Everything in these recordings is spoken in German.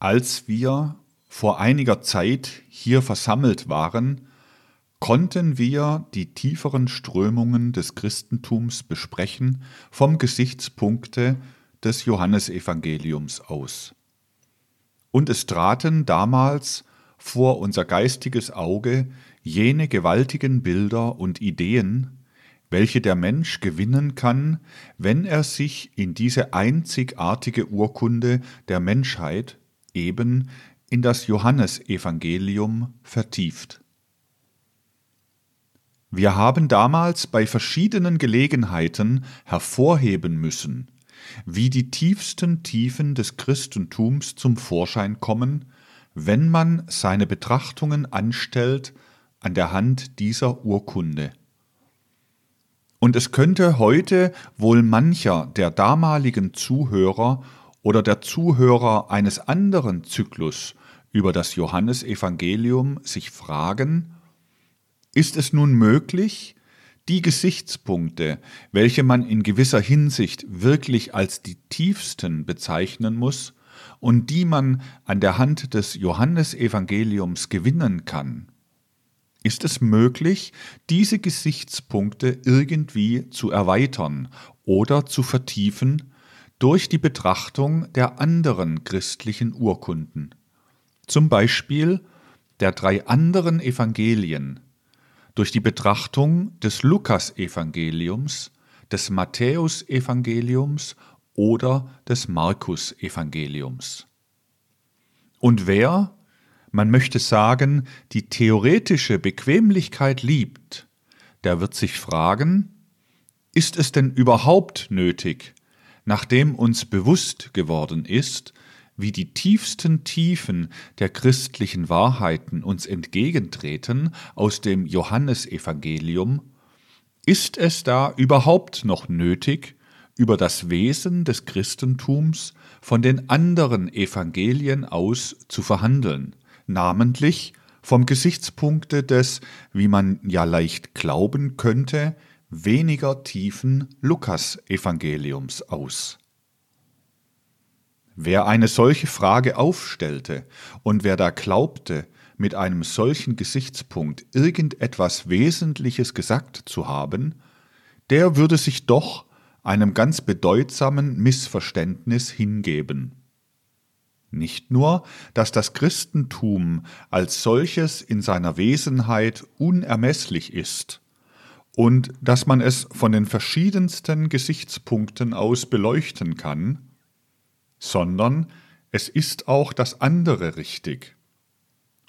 Als wir vor einiger Zeit hier versammelt waren, konnten wir die tieferen Strömungen des Christentums besprechen vom Gesichtspunkte des Johannesevangeliums aus. Und es traten damals vor unser geistiges Auge jene gewaltigen Bilder und Ideen, welche der Mensch gewinnen kann, wenn er sich in diese einzigartige Urkunde der Menschheit, eben in das Johannesevangelium, vertieft. Wir haben damals bei verschiedenen Gelegenheiten hervorheben müssen, wie die tiefsten Tiefen des Christentums zum Vorschein kommen, wenn man seine Betrachtungen anstellt an der Hand dieser Urkunde. Und es könnte heute wohl mancher der damaligen Zuhörer oder der Zuhörer eines anderen Zyklus über das Johannesevangelium sich fragen, ist es nun möglich, die Gesichtspunkte, welche man in gewisser Hinsicht wirklich als die tiefsten bezeichnen muss und die man an der Hand des Johannesevangeliums gewinnen kann, ist es möglich, diese Gesichtspunkte irgendwie zu erweitern oder zu vertiefen durch die Betrachtung der anderen christlichen Urkunden, zum Beispiel der drei anderen Evangelien, durch die Betrachtung des Lukasevangeliums, des Matthäusevangeliums oder des Markusevangeliums. Und wer, man möchte sagen, die theoretische Bequemlichkeit liebt, der wird sich fragen, ist es denn überhaupt nötig, nachdem uns bewusst geworden ist, wie die tiefsten Tiefen der christlichen Wahrheiten uns entgegentreten aus dem Johannesevangelium, ist es da überhaupt noch nötig, über das Wesen des Christentums von den anderen Evangelien aus zu verhandeln, namentlich vom Gesichtspunkte des, wie man ja leicht glauben könnte, weniger tiefen Lukas-Evangeliums aus. Wer eine solche Frage aufstellte und wer da glaubte, mit einem solchen Gesichtspunkt irgendetwas Wesentliches gesagt zu haben, der würde sich doch einem ganz bedeutsamen Missverständnis hingeben. Nicht nur, dass das Christentum als solches in seiner Wesenheit unermesslich ist und dass man es von den verschiedensten Gesichtspunkten aus beleuchten kann, sondern es ist auch das andere richtig.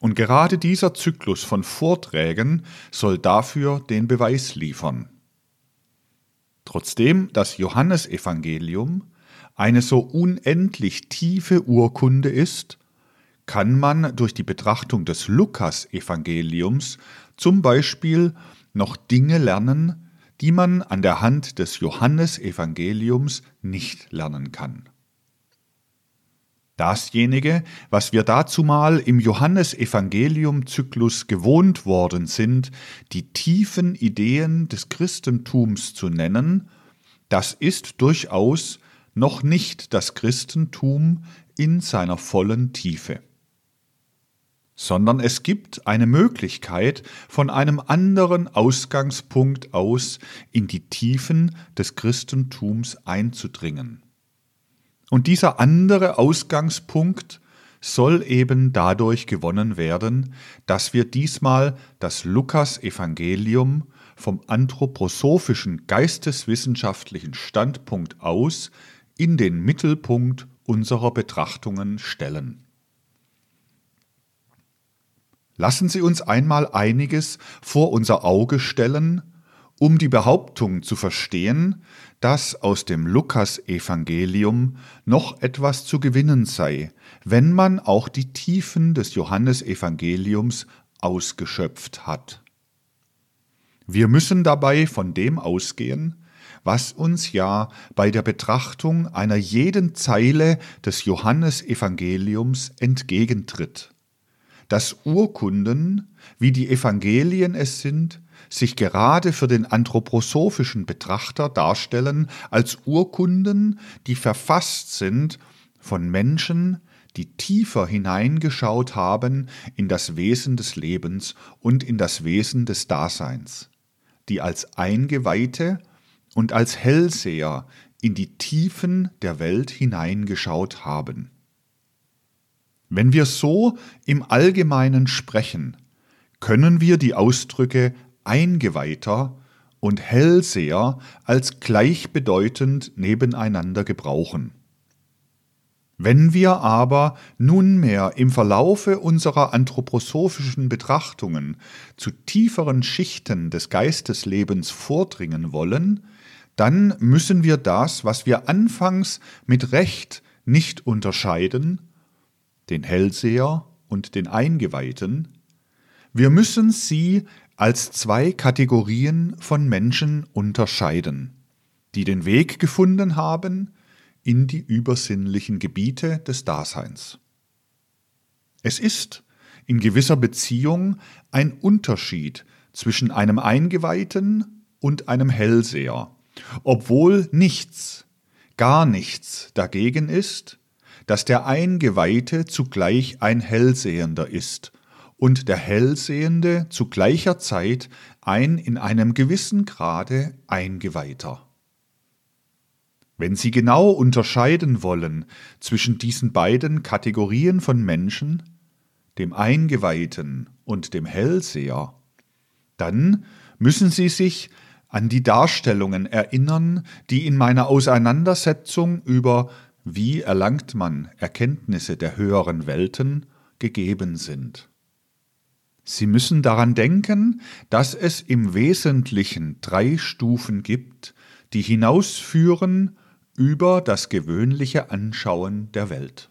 Und gerade dieser Zyklus von Vorträgen soll dafür den Beweis liefern. Trotzdem das Johannesevangelium eine so unendlich tiefe Urkunde ist, kann man durch die Betrachtung des Lukas-Evangeliums zum Beispiel noch Dinge lernen, die man an der Hand des Johannesevangeliums nicht lernen kann. Dasjenige, was wir dazumal im Johannesevangelium-Zyklus gewohnt worden sind, die tiefen Ideen des Christentums zu nennen, das ist durchaus noch nicht das Christentum in seiner vollen Tiefe sondern es gibt eine Möglichkeit, von einem anderen Ausgangspunkt aus in die Tiefen des Christentums einzudringen. Und dieser andere Ausgangspunkt soll eben dadurch gewonnen werden, dass wir diesmal das Lukas-Evangelium vom anthroposophischen geisteswissenschaftlichen Standpunkt aus in den Mittelpunkt unserer Betrachtungen stellen. Lassen Sie uns einmal einiges vor unser Auge stellen, um die Behauptung zu verstehen, dass aus dem Lukas-Evangelium noch etwas zu gewinnen sei, wenn man auch die Tiefen des Johannesevangeliums ausgeschöpft hat. Wir müssen dabei von dem ausgehen, was uns ja bei der Betrachtung einer jeden Zeile des Johannesevangeliums entgegentritt, dass Urkunden, wie die Evangelien es sind, sich gerade für den anthroposophischen Betrachter darstellen als Urkunden, die verfasst sind von Menschen, die tiefer hineingeschaut haben in das Wesen des Lebens und in das Wesen des Daseins, die als Eingeweihte und als Hellseher in die Tiefen der Welt hineingeschaut haben. Wenn wir so im Allgemeinen sprechen, können wir die Ausdrücke Eingeweihter und Hellseher als gleichbedeutend nebeneinander gebrauchen. Wenn wir aber nunmehr im Verlaufe unserer anthroposophischen Betrachtungen zu tieferen Schichten des Geisteslebens vordringen wollen, dann müssen wir das, was wir anfangs mit Recht nicht unterscheiden, den Hellseher und den Eingeweihten, wir müssen sie als zwei Kategorien von Menschen unterscheiden, die den Weg gefunden haben in die übersinnlichen Gebiete des Daseins. Es ist in gewisser Beziehung ein Unterschied zwischen einem Eingeweihten und einem Hellseher, obwohl nichts, gar nichts dagegen ist, dass der Eingeweihte zugleich ein Hellsehender ist und der Hellsehende zu gleicher Zeit ein in einem gewissen Grade Eingeweihter. Wenn Sie genau unterscheiden wollen zwischen diesen beiden Kategorien von Menschen, dem Eingeweihten und dem Hellseher, dann müssen Sie sich an die Darstellungen erinnern, die in meiner Auseinandersetzung über wie erlangt man Erkenntnisse der höheren Welten gegeben sind. Sie müssen daran denken, dass es im Wesentlichen drei Stufen gibt, die hinausführen über das gewöhnliche Anschauen der Welt.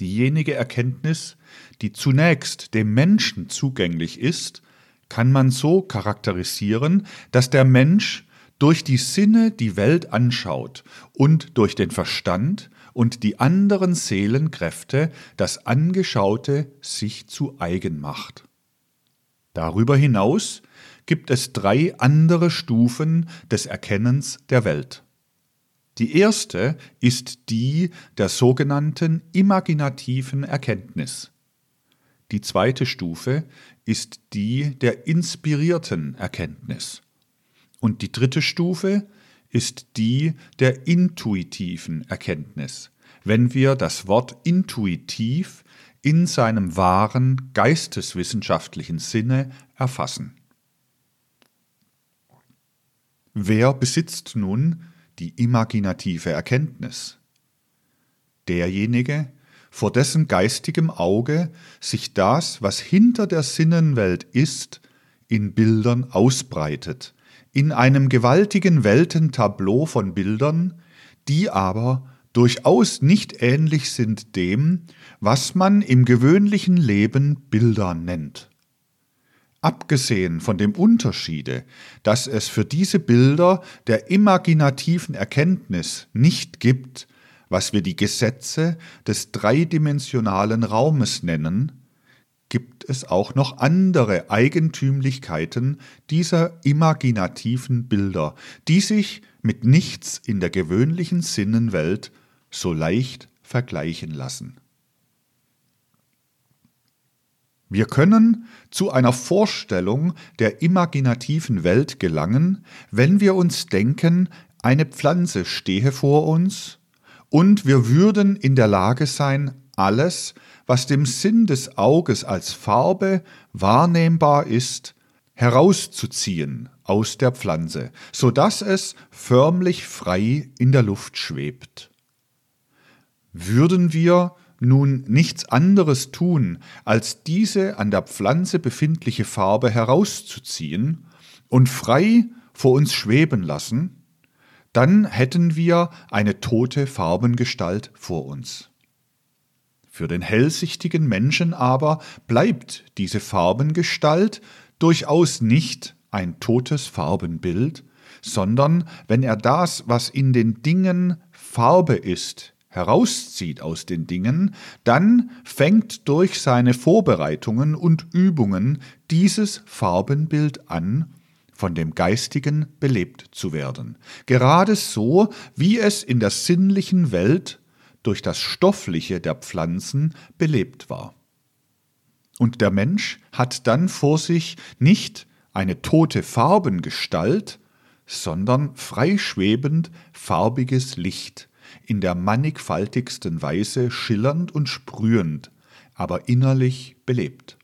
Diejenige Erkenntnis, die zunächst dem Menschen zugänglich ist, kann man so charakterisieren, dass der Mensch durch die Sinne die Welt anschaut und durch den Verstand und die anderen Seelenkräfte das Angeschaute sich zu eigen macht. Darüber hinaus gibt es drei andere Stufen des Erkennens der Welt. Die erste ist die der sogenannten imaginativen Erkenntnis. Die zweite Stufe ist die der inspirierten Erkenntnis. Und die dritte Stufe ist die der intuitiven Erkenntnis, wenn wir das Wort intuitiv in seinem wahren geisteswissenschaftlichen Sinne erfassen. Wer besitzt nun die imaginative Erkenntnis? Derjenige, vor dessen geistigem Auge sich das, was hinter der Sinnenwelt ist, in Bildern ausbreitet, in einem gewaltigen Weltentableau von Bildern, die aber durchaus nicht ähnlich sind dem, was man im gewöhnlichen Leben Bilder nennt. Abgesehen von dem Unterschiede, dass es für diese Bilder der imaginativen Erkenntnis nicht gibt, was wir die Gesetze des dreidimensionalen Raumes nennen, gibt es auch noch andere Eigentümlichkeiten dieser imaginativen Bilder, die sich mit nichts in der gewöhnlichen Sinnenwelt so leicht vergleichen lassen. Wir können zu einer Vorstellung der imaginativen Welt gelangen, wenn wir uns denken, eine Pflanze stehe vor uns, und wir würden in der Lage sein, alles, was dem Sinn des Auges als Farbe wahrnehmbar ist, herauszuziehen aus der Pflanze, so dass es förmlich frei in der Luft schwebt. Würden wir nun nichts anderes tun, als diese an der Pflanze befindliche Farbe herauszuziehen und frei vor uns schweben lassen, dann hätten wir eine tote Farbengestalt vor uns. Für den hellsichtigen Menschen aber bleibt diese Farbengestalt durchaus nicht ein totes Farbenbild, sondern wenn er das, was in den Dingen Farbe ist, herauszieht aus den Dingen, dann fängt durch seine Vorbereitungen und Übungen dieses Farbenbild an, von dem Geistigen belebt zu werden. Gerade so, wie es in der sinnlichen Welt durch das Stoffliche der Pflanzen belebt war. Und der Mensch hat dann vor sich nicht eine tote Farbengestalt, sondern freischwebend farbiges Licht, in der mannigfaltigsten Weise schillernd und sprühend, aber innerlich belebt.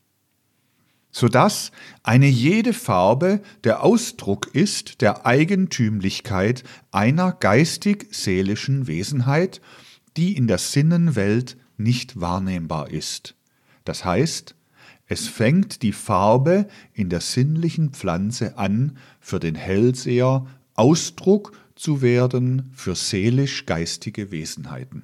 Sodass eine jede Farbe der Ausdruck ist der Eigentümlichkeit einer geistig-seelischen Wesenheit, die in der Sinnenwelt nicht wahrnehmbar ist. Das heißt, es fängt die Farbe in der sinnlichen Pflanze an, für den Hellseher Ausdruck zu werden für seelisch-geistige Wesenheiten.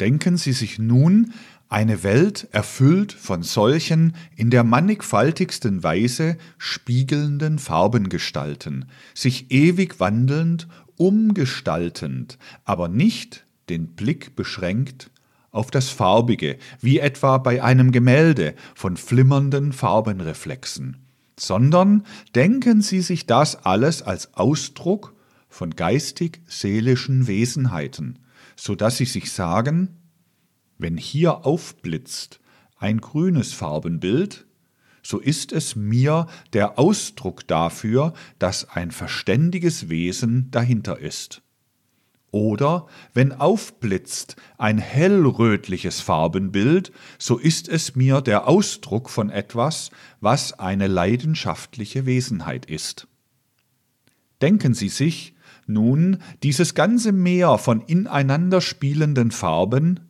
Denken Sie sich nun eine Welt erfüllt von solchen in der mannigfaltigsten Weise spiegelnden Farbengestalten, sich ewig wandelnd, umgestaltend, aber nicht den Blick beschränkt auf das Farbige, wie etwa bei einem Gemälde von flimmernden Farbenreflexen, sondern denken Sie sich das alles als Ausdruck von geistig-seelischen Wesenheiten, so dass Sie sich sagen, wenn hier aufblitzt ein grünes Farbenbild, so ist es mir der Ausdruck dafür, dass ein verständiges Wesen dahinter ist. Oder wenn aufblitzt ein hellrötliches Farbenbild, so ist es mir der Ausdruck von etwas, was eine leidenschaftliche Wesenheit ist. Denken Sie sich nun dieses ganze Meer von ineinander spielenden Farben,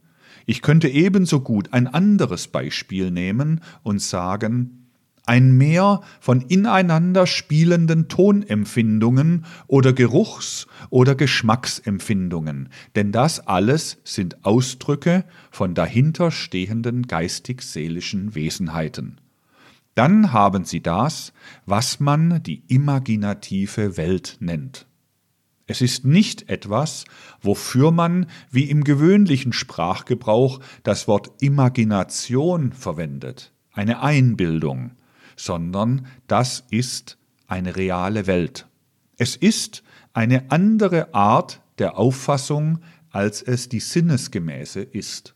ich könnte ebenso gut ein anderes Beispiel nehmen und sagen, ein Meer von ineinander spielenden Tonempfindungen oder Geruchs- oder Geschmacksempfindungen, denn das alles sind Ausdrücke von dahinterstehenden geistig-seelischen Wesenheiten. Dann haben Sie das, was man die imaginative Welt nennt. Es ist nicht etwas, wofür man, wie im gewöhnlichen Sprachgebrauch, das Wort Imagination verwendet, eine Einbildung, sondern das ist eine reale Welt. Es ist eine andere Art der Auffassung, als es die sinnesgemäße ist.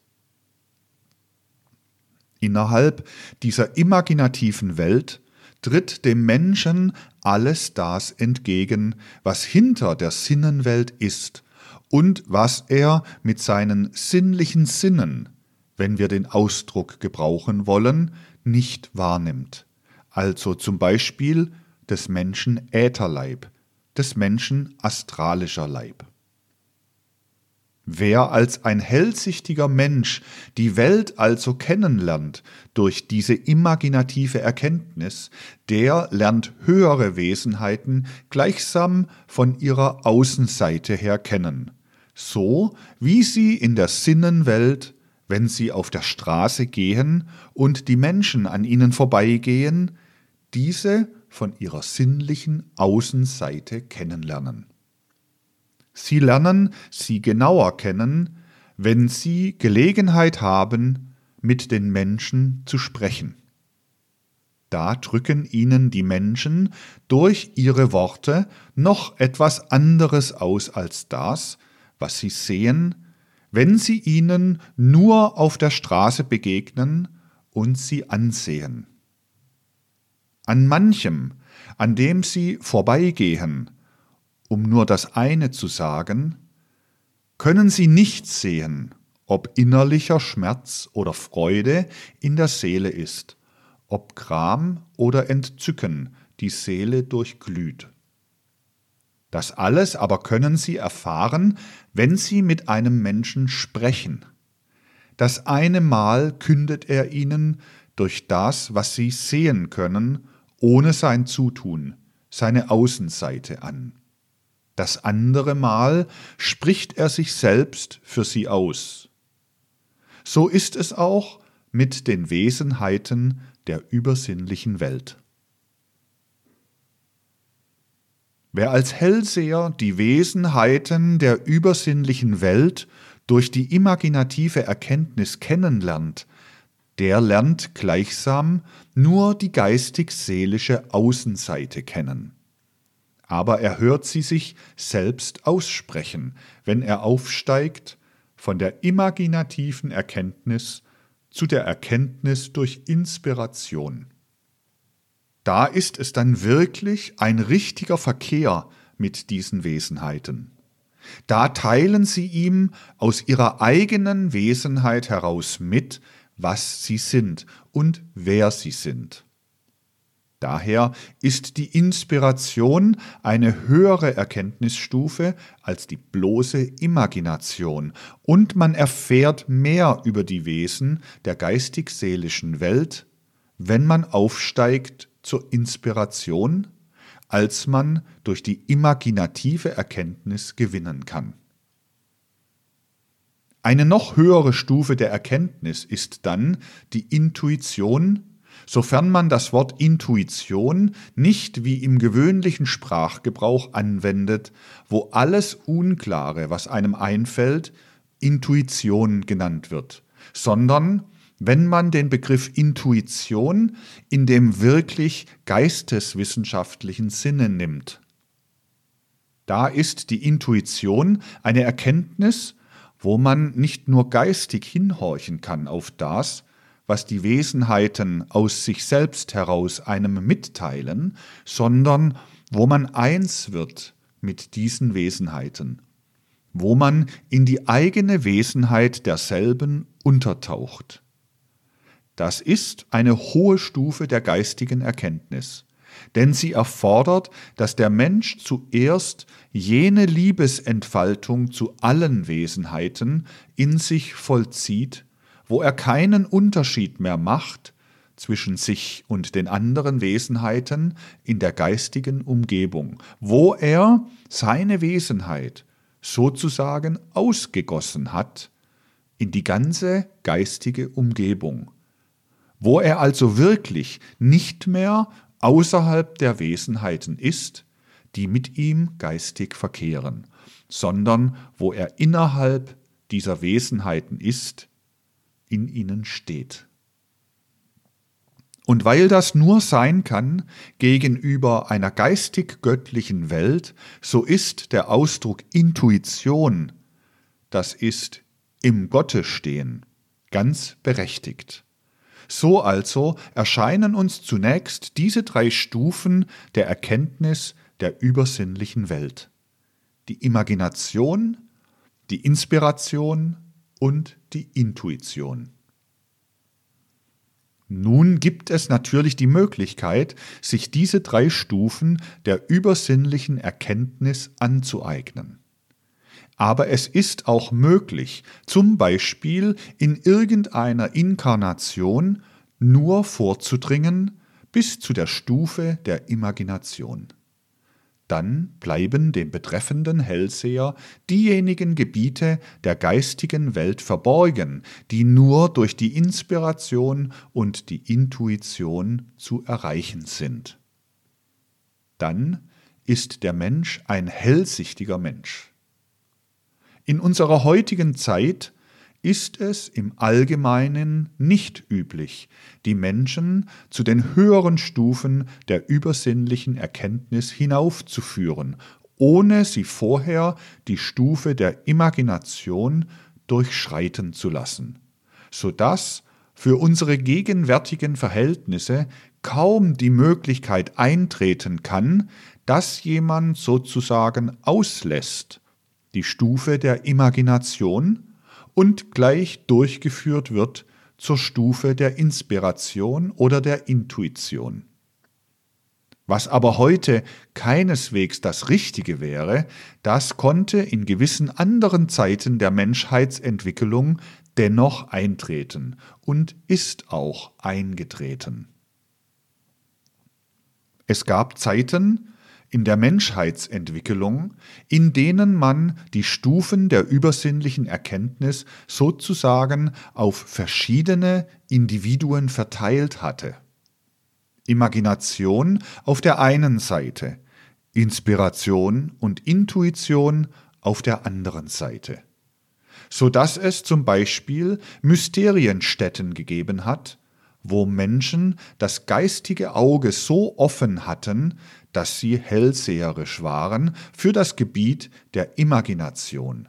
Innerhalb dieser imaginativen Welt tritt dem Menschen alles das entgegen, was hinter der Sinnenwelt ist und was er mit seinen sinnlichen Sinnen, wenn wir den Ausdruck gebrauchen wollen, nicht wahrnimmt also zum Beispiel des Menschen Ätherleib, des Menschen astralischer Leib. Wer als ein hellsichtiger Mensch die Welt also kennenlernt durch diese imaginative Erkenntnis, der lernt höhere Wesenheiten gleichsam von ihrer Außenseite her kennen, so wie sie in der Sinnenwelt, wenn sie auf der Straße gehen und die Menschen an ihnen vorbeigehen, diese von ihrer sinnlichen Außenseite kennenlernen. Sie lernen sie genauer kennen, wenn sie Gelegenheit haben, mit den Menschen zu sprechen. Da drücken ihnen die Menschen durch ihre Worte noch etwas anderes aus als das, was sie sehen, wenn sie ihnen nur auf der Straße begegnen und sie ansehen an manchem, an dem sie vorbeigehen, um nur das eine zu sagen, können sie nicht sehen, ob innerlicher Schmerz oder Freude in der Seele ist, ob Gram oder Entzücken die Seele durchglüht. Das alles aber können sie erfahren, wenn sie mit einem Menschen sprechen. Das eine Mal kündet er ihnen durch das, was sie sehen können, ohne sein Zutun, seine Außenseite an. Das andere Mal spricht er sich selbst für sie aus. So ist es auch mit den Wesenheiten der übersinnlichen Welt. Wer als Hellseher die Wesenheiten der übersinnlichen Welt durch die imaginative Erkenntnis kennenlernt, der lernt gleichsam nur die geistig-seelische Außenseite kennen. aber er hört sie sich selbst aussprechen, wenn er aufsteigt von der imaginativen Erkenntnis zu der Erkenntnis durch Inspiration. Da ist es dann wirklich ein richtiger Verkehr mit diesen Wesenheiten. Da teilen sie ihm aus ihrer eigenen Wesenheit heraus mit, was sie sind und wer sie sind. Daher ist die Inspiration eine höhere Erkenntnisstufe als die bloße Imagination, und man erfährt mehr über die Wesen der geistig-seelischen Welt, wenn man aufsteigt zur Inspiration, als man durch die imaginative Erkenntnis gewinnen kann. Eine noch höhere Stufe der Erkenntnis ist dann die Intuition, sofern man das Wort Intuition nicht wie im gewöhnlichen Sprachgebrauch anwendet, wo alles Unklare, was einem einfällt, Intuition genannt wird, sondern wenn man den Begriff Intuition in dem wirklich geisteswissenschaftlichen Sinne nimmt. Da ist die Intuition eine Erkenntnis, wo man nicht nur geistig hinhorchen kann auf das, was die Wesenheiten aus sich selbst heraus einem mitteilen, sondern wo man eins wird mit diesen Wesenheiten, wo man in die eigene Wesenheit derselben untertaucht. Das ist eine hohe Stufe der geistigen Erkenntnis, denn sie erfordert, dass der Mensch zuerst jene Liebesentfaltung zu allen Wesenheiten in sich vollzieht, wo er keinen Unterschied mehr macht zwischen sich und den anderen Wesenheiten in der geistigen Umgebung, wo er seine Wesenheit sozusagen ausgegossen hat in die ganze geistige Umgebung, wo er also wirklich nicht mehr außerhalb der Wesenheiten ist, die mit ihm geistig verkehren, sondern wo er innerhalb dieser Wesenheiten ist, in ihnen steht. Und weil das nur sein kann gegenüber einer geistig-göttlichen Welt, so ist der Ausdruck Intuition, das ist im Gotte stehen, ganz berechtigt. So also erscheinen uns zunächst diese drei Stufen der Erkenntnis der übersinnlichen Welt. Die Imagination, die Inspiration und die Intuition. Nun gibt es natürlich die Möglichkeit, sich diese drei Stufen der übersinnlichen Erkenntnis anzueignen. Aber es ist auch möglich, zum Beispiel in irgendeiner Inkarnation nur vorzudringen bis zu der Stufe der Imagination dann bleiben dem betreffenden Hellseher diejenigen Gebiete der geistigen Welt verborgen, die nur durch die Inspiration und die Intuition zu erreichen sind. Dann ist der Mensch ein hellsichtiger Mensch. In unserer heutigen Zeit ist es im Allgemeinen nicht üblich, die Menschen zu den höheren Stufen der übersinnlichen Erkenntnis hinaufzuführen, ohne sie vorher die Stufe der Imagination durchschreiten zu lassen, so dass für unsere gegenwärtigen Verhältnisse kaum die Möglichkeit eintreten kann, dass jemand sozusagen auslässt die Stufe der Imagination und gleich durchgeführt wird zur Stufe der Inspiration oder der Intuition. Was aber heute keineswegs das Richtige wäre, das konnte in gewissen anderen Zeiten der Menschheitsentwicklung dennoch eintreten und ist auch eingetreten. Es gab Zeiten, in der Menschheitsentwicklung, in denen man die Stufen der übersinnlichen Erkenntnis sozusagen auf verschiedene Individuen verteilt hatte. Imagination auf der einen Seite, Inspiration und Intuition auf der anderen Seite, so dass es zum Beispiel Mysterienstätten gegeben hat, wo Menschen das geistige Auge so offen hatten, dass sie hellseherisch waren für das Gebiet der Imagination,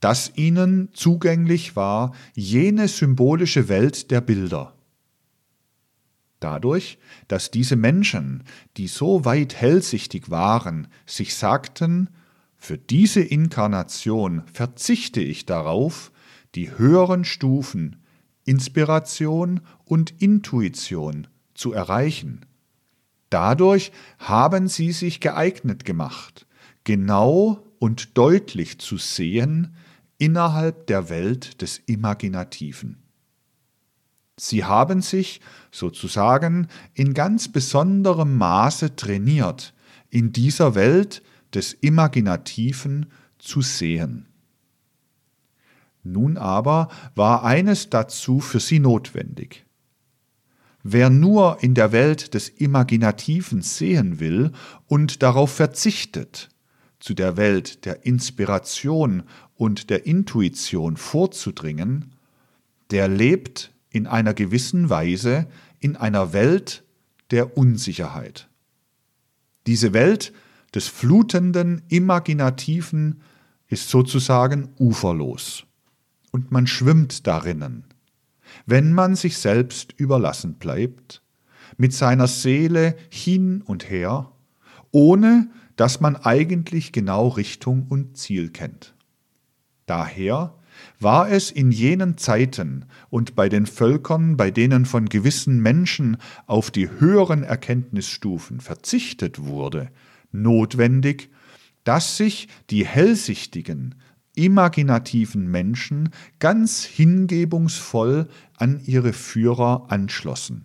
dass ihnen zugänglich war jene symbolische Welt der Bilder. Dadurch, dass diese Menschen, die so weit hellsichtig waren, sich sagten, für diese Inkarnation verzichte ich darauf, die höheren Stufen Inspiration und Intuition zu erreichen. Dadurch haben sie sich geeignet gemacht, genau und deutlich zu sehen innerhalb der Welt des Imaginativen. Sie haben sich sozusagen in ganz besonderem Maße trainiert, in dieser Welt des Imaginativen zu sehen. Nun aber war eines dazu für sie notwendig. Wer nur in der Welt des Imaginativen sehen will und darauf verzichtet, zu der Welt der Inspiration und der Intuition vorzudringen, der lebt in einer gewissen Weise in einer Welt der Unsicherheit. Diese Welt des flutenden Imaginativen ist sozusagen uferlos und man schwimmt darinnen, wenn man sich selbst überlassen bleibt, mit seiner Seele hin und her, ohne dass man eigentlich genau Richtung und Ziel kennt. Daher war es in jenen Zeiten und bei den Völkern, bei denen von gewissen Menschen auf die höheren Erkenntnisstufen verzichtet wurde, notwendig, dass sich die Hellsichtigen, imaginativen Menschen ganz hingebungsvoll an ihre Führer anschlossen,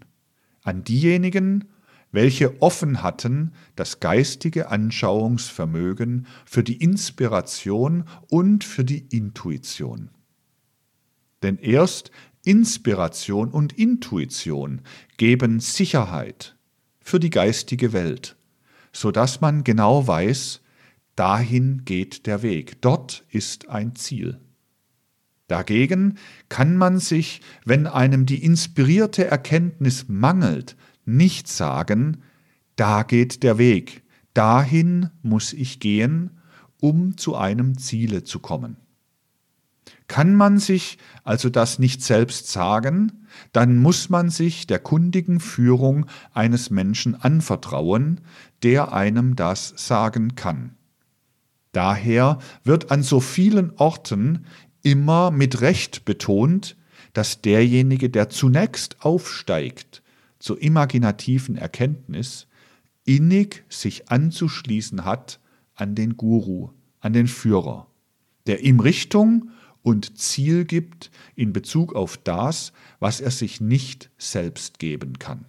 an diejenigen, welche offen hatten das geistige Anschauungsvermögen für die Inspiration und für die Intuition. Denn erst Inspiration und Intuition geben Sicherheit für die geistige Welt, so dass man genau weiß, Dahin geht der Weg, dort ist ein Ziel. Dagegen kann man sich, wenn einem die inspirierte Erkenntnis mangelt, nicht sagen, da geht der Weg, dahin muss ich gehen, um zu einem Ziele zu kommen. Kann man sich also das nicht selbst sagen, dann muss man sich der kundigen Führung eines Menschen anvertrauen, der einem das sagen kann. Daher wird an so vielen Orten immer mit Recht betont, dass derjenige, der zunächst aufsteigt zur imaginativen Erkenntnis, innig sich anzuschließen hat an den Guru, an den Führer, der ihm Richtung und Ziel gibt in Bezug auf das, was er sich nicht selbst geben kann.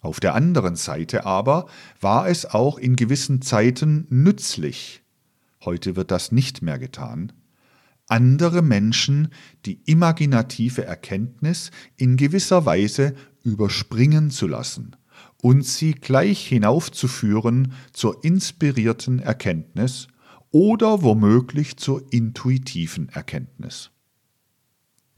Auf der anderen Seite aber war es auch in gewissen Zeiten nützlich, heute wird das nicht mehr getan, andere Menschen die imaginative Erkenntnis in gewisser Weise überspringen zu lassen und sie gleich hinaufzuführen zur inspirierten Erkenntnis oder womöglich zur intuitiven Erkenntnis.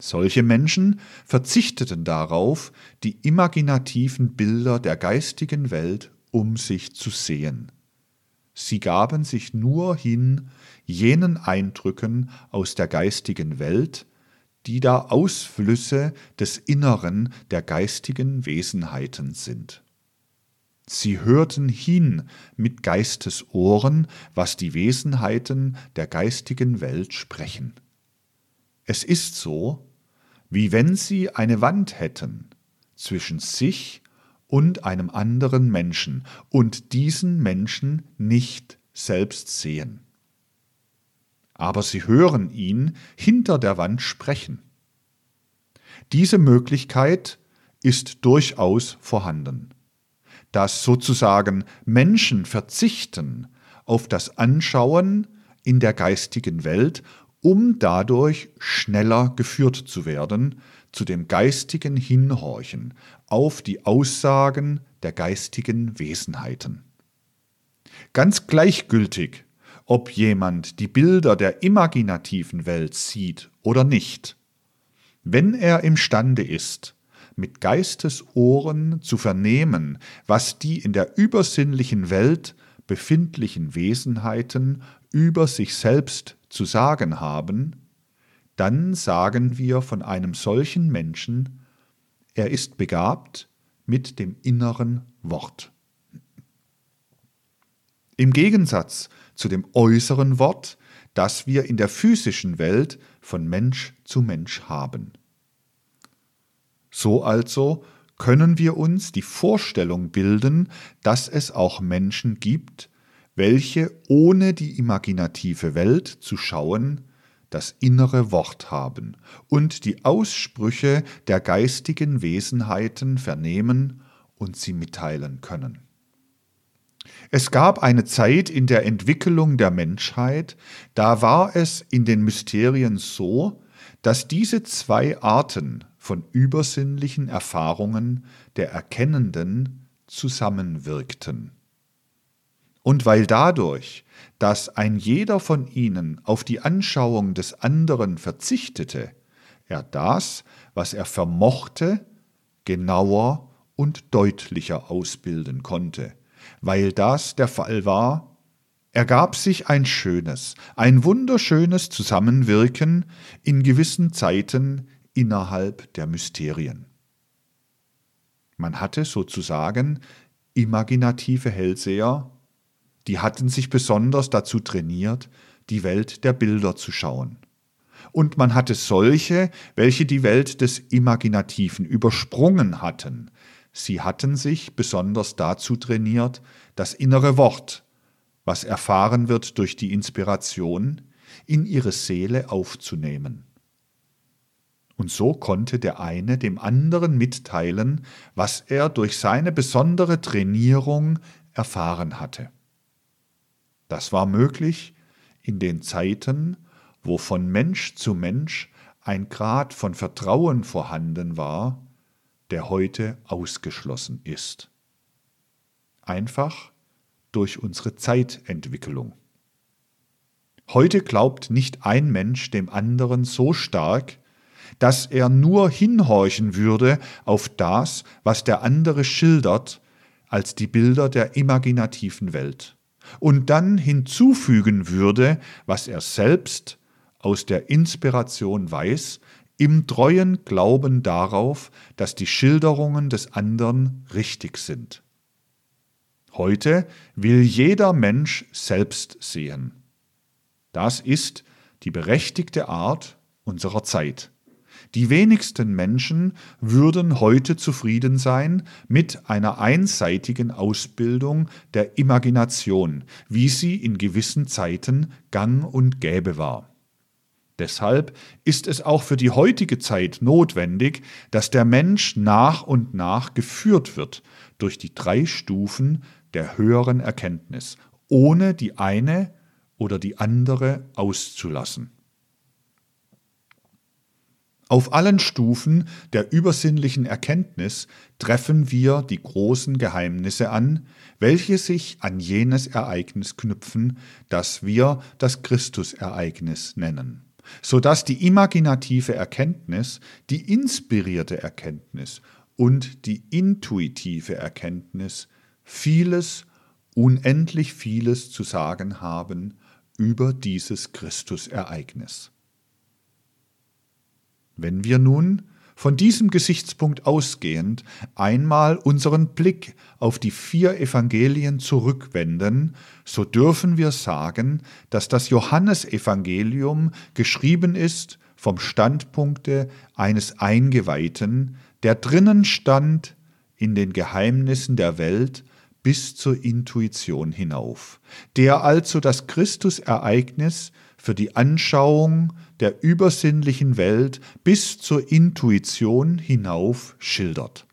Solche Menschen verzichteten darauf, die imaginativen Bilder der geistigen Welt um sich zu sehen. Sie gaben sich nur hin jenen Eindrücken aus der geistigen Welt, die da Ausflüsse des Inneren der geistigen Wesenheiten sind. Sie hörten hin mit Geistesohren, was die Wesenheiten der geistigen Welt sprechen. Es ist so, wie wenn sie eine Wand hätten zwischen sich und einem anderen Menschen und diesen Menschen nicht selbst sehen. Aber sie hören ihn hinter der Wand sprechen. Diese Möglichkeit ist durchaus vorhanden. Dass sozusagen Menschen verzichten auf das Anschauen in der geistigen Welt um dadurch schneller geführt zu werden zu dem geistigen Hinhorchen auf die Aussagen der geistigen Wesenheiten. Ganz gleichgültig, ob jemand die Bilder der imaginativen Welt sieht oder nicht. wenn er imstande ist, mit Geistesohren zu vernehmen, was die in der übersinnlichen Welt befindlichen Wesenheiten über sich selbst zu sagen haben, dann sagen wir von einem solchen Menschen, er ist begabt mit dem inneren Wort. Im Gegensatz zu dem äußeren Wort, das wir in der physischen Welt von Mensch zu Mensch haben. So also können wir uns die Vorstellung bilden, dass es auch Menschen gibt, welche ohne die imaginative Welt zu schauen das innere Wort haben und die Aussprüche der geistigen Wesenheiten vernehmen und sie mitteilen können. Es gab eine Zeit in der Entwicklung der Menschheit, da war es in den Mysterien so, dass diese zwei Arten von übersinnlichen Erfahrungen der Erkennenden zusammenwirkten. Und weil dadurch, dass ein jeder von ihnen auf die Anschauung des anderen verzichtete, er das, was er vermochte, genauer und deutlicher ausbilden konnte. Weil das der Fall war, ergab sich ein schönes, ein wunderschönes Zusammenwirken in gewissen Zeiten innerhalb der Mysterien. Man hatte sozusagen imaginative Hellseher die hatten sich besonders dazu trainiert, die Welt der Bilder zu schauen. Und man hatte solche, welche die Welt des Imaginativen übersprungen hatten. Sie hatten sich besonders dazu trainiert, das innere Wort, was erfahren wird durch die Inspiration, in ihre Seele aufzunehmen. Und so konnte der eine dem anderen mitteilen, was er durch seine besondere Trainierung erfahren hatte. Das war möglich in den Zeiten, wo von Mensch zu Mensch ein Grad von Vertrauen vorhanden war, der heute ausgeschlossen ist. Einfach durch unsere Zeitentwicklung. Heute glaubt nicht ein Mensch dem anderen so stark, dass er nur hinhorchen würde auf das, was der andere schildert, als die Bilder der imaginativen Welt und dann hinzufügen würde, was er selbst aus der Inspiration weiß, im treuen Glauben darauf, dass die Schilderungen des anderen richtig sind. Heute will jeder Mensch selbst sehen. Das ist die berechtigte Art unserer Zeit. Die wenigsten Menschen würden heute zufrieden sein mit einer einseitigen Ausbildung der Imagination, wie sie in gewissen Zeiten gang und gäbe war. Deshalb ist es auch für die heutige Zeit notwendig, dass der Mensch nach und nach geführt wird durch die drei Stufen der höheren Erkenntnis, ohne die eine oder die andere auszulassen. Auf allen Stufen der übersinnlichen Erkenntnis treffen wir die großen Geheimnisse an, welche sich an jenes Ereignis knüpfen, das wir das Christusereignis nennen, so dass die imaginative Erkenntnis, die inspirierte Erkenntnis und die intuitive Erkenntnis vieles, unendlich vieles zu sagen haben über dieses Christusereignis. Wenn wir nun von diesem Gesichtspunkt ausgehend einmal unseren Blick auf die vier Evangelien zurückwenden, so dürfen wir sagen, dass das Johannesevangelium geschrieben ist vom Standpunkte eines Eingeweihten, der drinnen stand in den Geheimnissen der Welt bis zur Intuition hinauf, der also das Christusereignis für die Anschauung der übersinnlichen Welt bis zur Intuition hinauf schildert.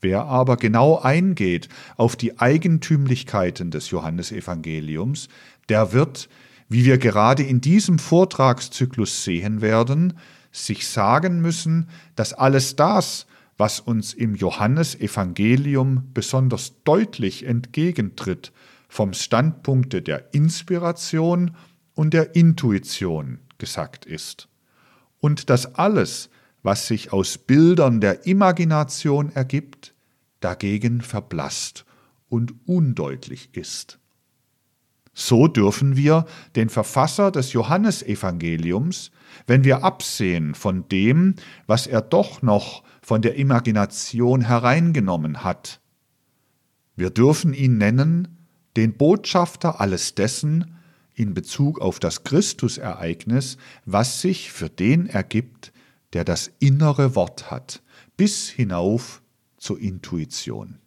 Wer aber genau eingeht auf die Eigentümlichkeiten des Johannesevangeliums, der wird, wie wir gerade in diesem Vortragszyklus sehen werden, sich sagen müssen, dass alles das, was uns im Johannesevangelium besonders deutlich entgegentritt, vom Standpunkte der Inspiration und der Intuition gesagt ist. und dass alles, was sich aus Bildern der Imagination ergibt, dagegen verblasst und undeutlich ist. So dürfen wir den Verfasser des Johannesevangeliums, wenn wir absehen von dem, was er doch noch von der Imagination hereingenommen hat, wir dürfen ihn nennen den Botschafter alles dessen in Bezug auf das Christusereignis, was sich für den ergibt, der das innere Wort hat, bis hinauf zur Intuition.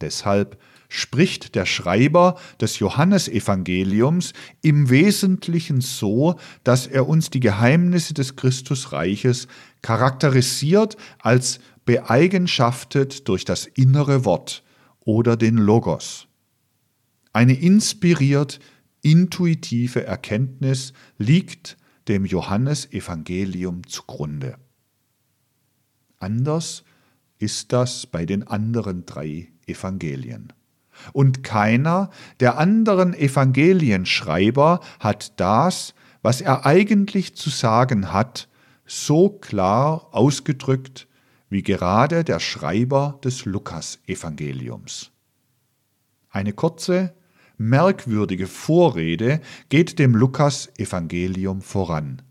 Deshalb spricht der Schreiber des Johannesevangeliums im Wesentlichen so, dass er uns die Geheimnisse des Christusreiches charakterisiert als beeigenschaftet durch das innere Wort oder den Logos. Eine inspiriert intuitive Erkenntnis liegt dem Johannesevangelium zugrunde. Anders ist das bei den anderen drei Evangelien. Und keiner der anderen Evangelienschreiber hat das, was er eigentlich zu sagen hat, so klar ausgedrückt wie gerade der Schreiber des Lukas-Evangeliums. Eine kurze, merkwürdige Vorrede geht dem Lukas-Evangelium voran.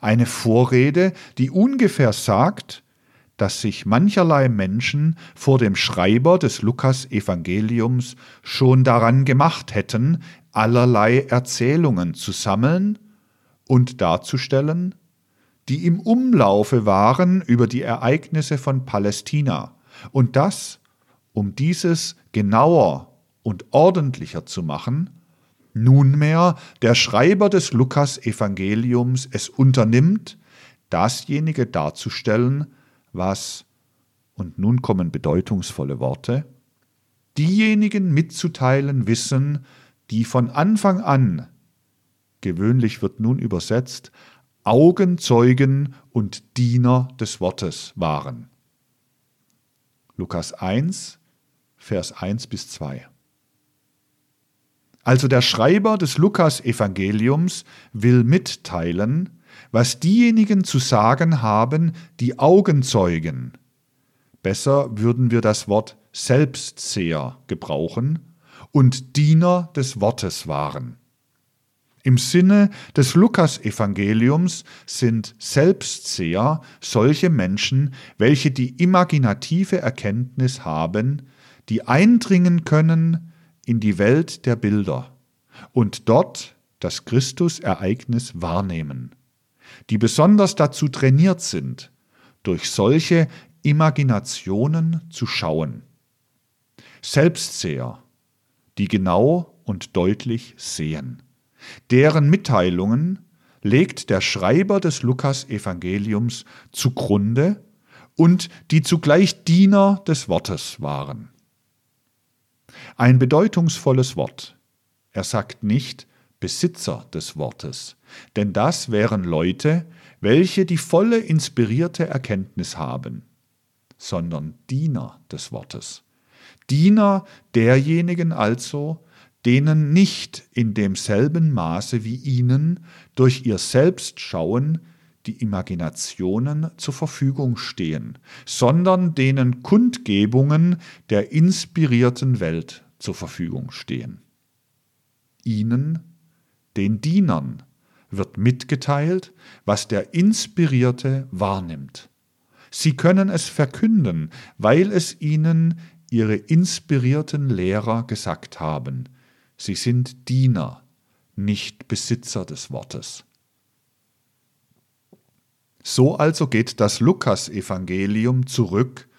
Eine Vorrede, die ungefähr sagt, dass sich mancherlei Menschen vor dem Schreiber des Lukas-Evangeliums schon daran gemacht hätten, allerlei Erzählungen zu sammeln und darzustellen, die im Umlaufe waren über die Ereignisse von Palästina, und das, um dieses genauer und ordentlicher zu machen, nunmehr der Schreiber des Lukas-Evangeliums es unternimmt, dasjenige darzustellen, was, und nun kommen bedeutungsvolle Worte, diejenigen mitzuteilen wissen, die von Anfang an, gewöhnlich wird nun übersetzt, Augenzeugen und Diener des Wortes waren. Lukas 1, Vers 1 bis 2. Also der Schreiber des Lukas-Evangeliums will mitteilen, was diejenigen zu sagen haben, die Augenzeugen, besser würden wir das Wort Selbstseher gebrauchen, und Diener des Wortes waren. Im Sinne des Lukasevangeliums sind Selbstseher solche Menschen, welche die imaginative Erkenntnis haben, die eindringen können in die Welt der Bilder und dort das Christusereignis wahrnehmen, die besonders dazu trainiert sind, durch solche Imaginationen zu schauen. Selbstseher, die genau und deutlich sehen. Deren Mitteilungen legt der Schreiber des Lukas-Evangeliums zugrunde und die zugleich Diener des Wortes waren. Ein bedeutungsvolles Wort. Er sagt nicht Besitzer des Wortes, denn das wären Leute, welche die volle inspirierte Erkenntnis haben, sondern Diener des Wortes. Diener derjenigen also, denen nicht in demselben Maße wie ihnen durch ihr Selbstschauen die Imaginationen zur Verfügung stehen, sondern denen Kundgebungen der inspirierten Welt zur Verfügung stehen. Ihnen, den Dienern, wird mitgeteilt, was der Inspirierte wahrnimmt. Sie können es verkünden, weil es ihnen ihre inspirierten Lehrer gesagt haben, Sie sind Diener, nicht Besitzer des Wortes. So also geht das Lukasevangelium zurück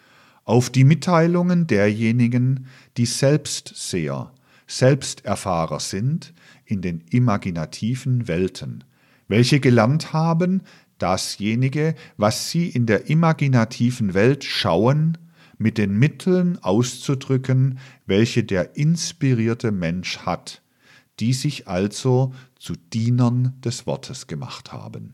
auf die Mitteilungen derjenigen, die Selbstseher, Selbsterfahrer sind in den imaginativen Welten, welche gelernt haben, dasjenige, was sie in der imaginativen Welt schauen, mit den Mitteln auszudrücken, welche der inspirierte Mensch hat, die sich also zu Dienern des Wortes gemacht haben.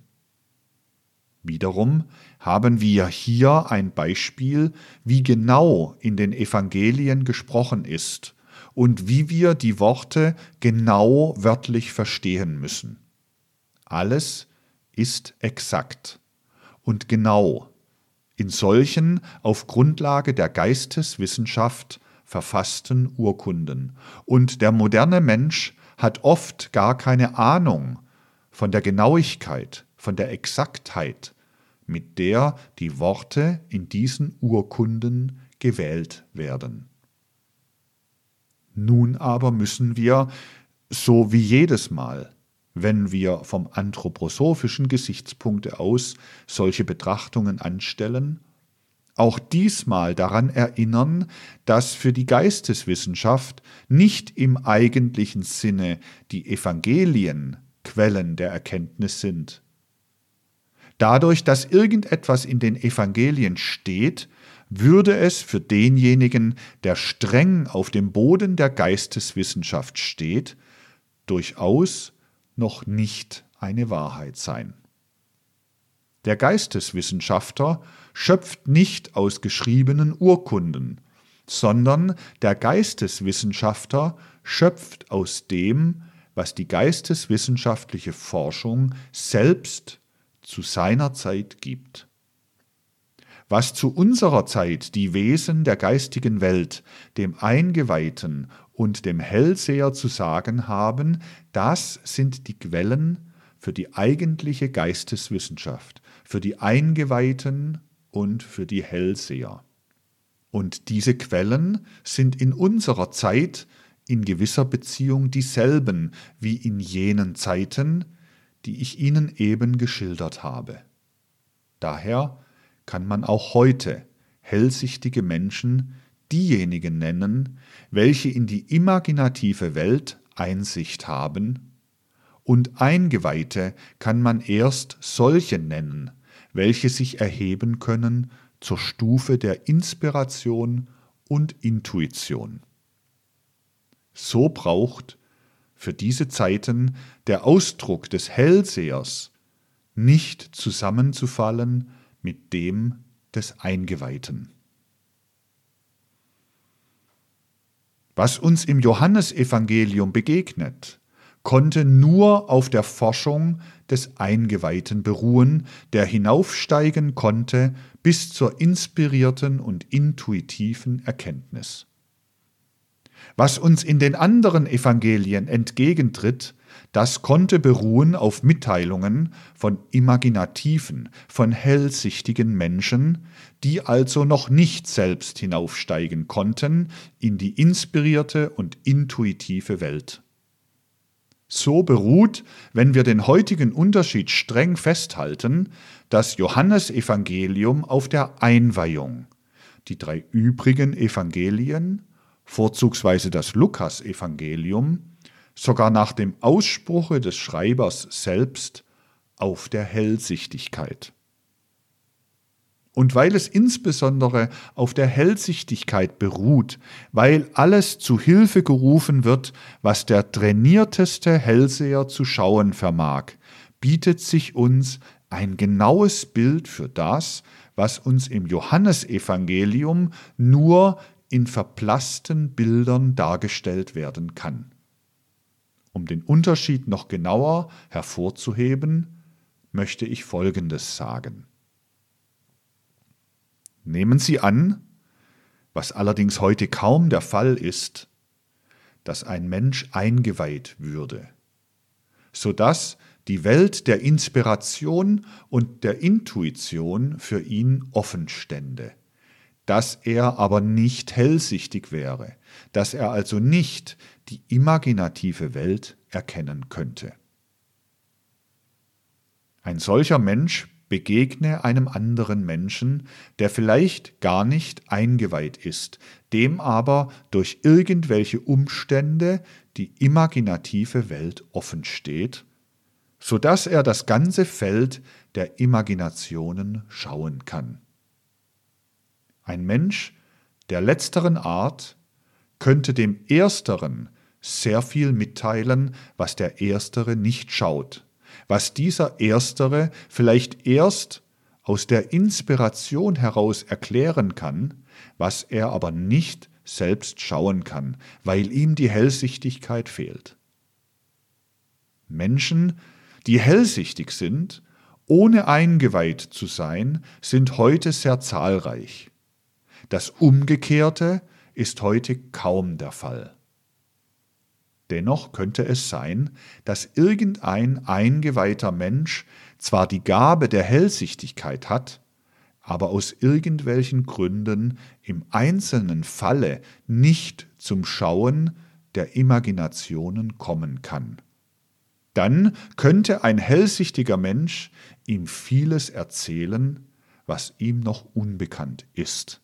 Wiederum haben wir hier ein Beispiel, wie genau in den Evangelien gesprochen ist und wie wir die Worte genau wörtlich verstehen müssen. Alles ist exakt und genau in solchen auf Grundlage der Geisteswissenschaft verfassten Urkunden. Und der moderne Mensch hat oft gar keine Ahnung von der Genauigkeit, von der Exaktheit, mit der die Worte in diesen Urkunden gewählt werden. Nun aber müssen wir, so wie jedes Mal, wenn wir vom anthroposophischen Gesichtspunkte aus solche Betrachtungen anstellen, auch diesmal daran erinnern, dass für die Geisteswissenschaft nicht im eigentlichen Sinne die Evangelien Quellen der Erkenntnis sind. Dadurch, dass irgendetwas in den Evangelien steht, würde es für denjenigen, der streng auf dem Boden der Geisteswissenschaft steht, durchaus noch nicht eine Wahrheit sein. Der Geisteswissenschaftler schöpft nicht aus geschriebenen Urkunden, sondern der Geisteswissenschaftler schöpft aus dem, was die geisteswissenschaftliche Forschung selbst zu seiner Zeit gibt. Was zu unserer Zeit die Wesen der geistigen Welt, dem Eingeweihten und dem Hellseher zu sagen haben, das sind die Quellen für die eigentliche Geisteswissenschaft, für die Eingeweihten und für die Hellseher. Und diese Quellen sind in unserer Zeit in gewisser Beziehung dieselben wie in jenen Zeiten, die ich Ihnen eben geschildert habe. Daher kann man auch heute hellsichtige Menschen diejenigen nennen, welche in die imaginative Welt Einsicht haben, und Eingeweihte kann man erst solche nennen, welche sich erheben können zur Stufe der Inspiration und Intuition. So braucht für diese Zeiten der Ausdruck des Hellsehers nicht zusammenzufallen mit dem des Eingeweihten. Was uns im Johannesevangelium begegnet, konnte nur auf der Forschung des Eingeweihten beruhen, der hinaufsteigen konnte bis zur inspirierten und intuitiven Erkenntnis. Was uns in den anderen Evangelien entgegentritt, das konnte beruhen auf Mitteilungen von imaginativen, von hellsichtigen Menschen, die also noch nicht selbst hinaufsteigen konnten in die inspirierte und intuitive Welt. So beruht, wenn wir den heutigen Unterschied streng festhalten, das Johannesevangelium auf der Einweihung. Die drei übrigen Evangelien, vorzugsweise das Lukasevangelium, sogar nach dem Ausspruche des Schreibers selbst auf der Hellsichtigkeit. Und weil es insbesondere auf der Hellsichtigkeit beruht, weil alles zu Hilfe gerufen wird, was der trainierteste Hellseher zu schauen vermag, bietet sich uns ein genaues Bild für das, was uns im Johannesevangelium nur in verblassten Bildern dargestellt werden kann. Um den Unterschied noch genauer hervorzuheben, möchte ich Folgendes sagen. Nehmen Sie an, was allerdings heute kaum der Fall ist, dass ein Mensch eingeweiht würde, so dass die Welt der Inspiration und der Intuition für ihn offen stände, dass er aber nicht hellsichtig wäre, dass er also nicht die imaginative Welt erkennen könnte. Ein solcher Mensch begegne einem anderen Menschen, der vielleicht gar nicht eingeweiht ist, dem aber durch irgendwelche Umstände die imaginative Welt offen steht, so er das ganze Feld der Imaginationen schauen kann. Ein Mensch der letzteren Art könnte dem Ersteren sehr viel mitteilen, was der Erstere nicht schaut was dieser Erstere vielleicht erst aus der Inspiration heraus erklären kann, was er aber nicht selbst schauen kann, weil ihm die Hellsichtigkeit fehlt. Menschen, die hellsichtig sind ohne eingeweiht zu sein, sind heute sehr zahlreich. Das Umgekehrte ist heute kaum der Fall. Dennoch könnte es sein, dass irgendein eingeweihter Mensch zwar die Gabe der Hellsichtigkeit hat, aber aus irgendwelchen Gründen im einzelnen Falle nicht zum Schauen der Imaginationen kommen kann. Dann könnte ein hellsichtiger Mensch ihm vieles erzählen, was ihm noch unbekannt ist.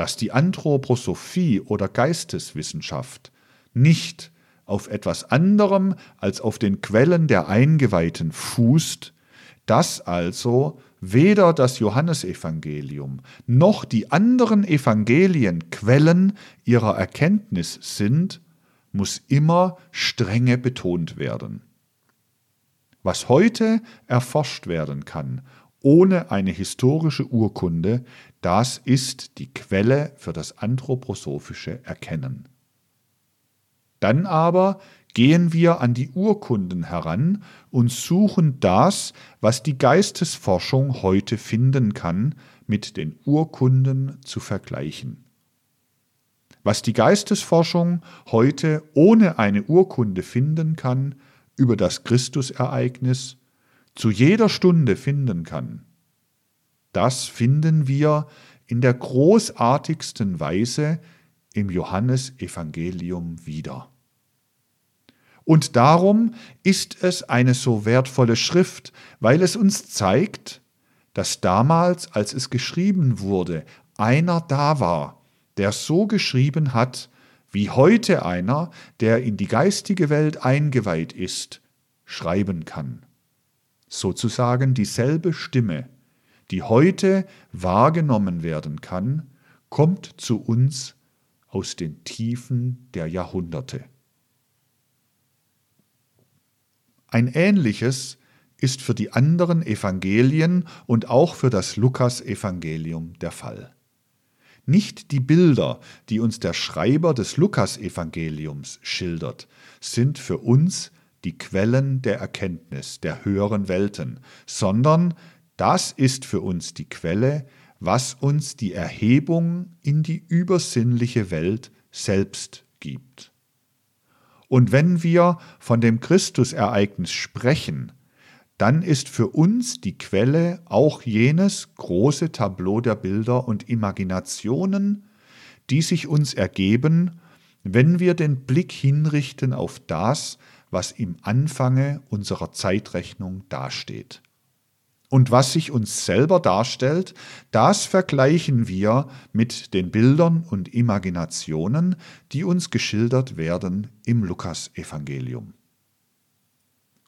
Dass die Anthroposophie oder Geisteswissenschaft nicht auf etwas anderem als auf den Quellen der Eingeweihten fußt, dass also weder das Johannesevangelium noch die anderen Evangelien Quellen ihrer Erkenntnis sind, muss immer strenge betont werden. Was heute erforscht werden kann, ohne eine historische Urkunde, das ist die Quelle für das anthroposophische Erkennen. Dann aber gehen wir an die Urkunden heran und suchen das, was die Geistesforschung heute finden kann, mit den Urkunden zu vergleichen. Was die Geistesforschung heute ohne eine Urkunde finden kann über das Christusereignis, zu jeder Stunde finden kann, das finden wir in der großartigsten Weise im Johannesevangelium wieder. Und darum ist es eine so wertvolle Schrift, weil es uns zeigt, dass damals, als es geschrieben wurde, einer da war, der so geschrieben hat, wie heute einer, der in die geistige Welt eingeweiht ist, schreiben kann. Sozusagen dieselbe Stimme, die heute wahrgenommen werden kann, kommt zu uns aus den Tiefen der Jahrhunderte. Ein ähnliches ist für die anderen Evangelien und auch für das Lukasevangelium der Fall. Nicht die Bilder, die uns der Schreiber des Lukasevangeliums schildert, sind für uns die Quellen der Erkenntnis der höheren Welten, sondern das ist für uns die Quelle, was uns die Erhebung in die übersinnliche Welt selbst gibt. Und wenn wir von dem Christusereignis sprechen, dann ist für uns die Quelle auch jenes große Tableau der Bilder und Imaginationen, die sich uns ergeben, wenn wir den Blick hinrichten auf das, was im Anfange unserer Zeitrechnung dasteht. Und was sich uns selber darstellt, das vergleichen wir mit den Bildern und Imaginationen, die uns geschildert werden im Lukasevangelium.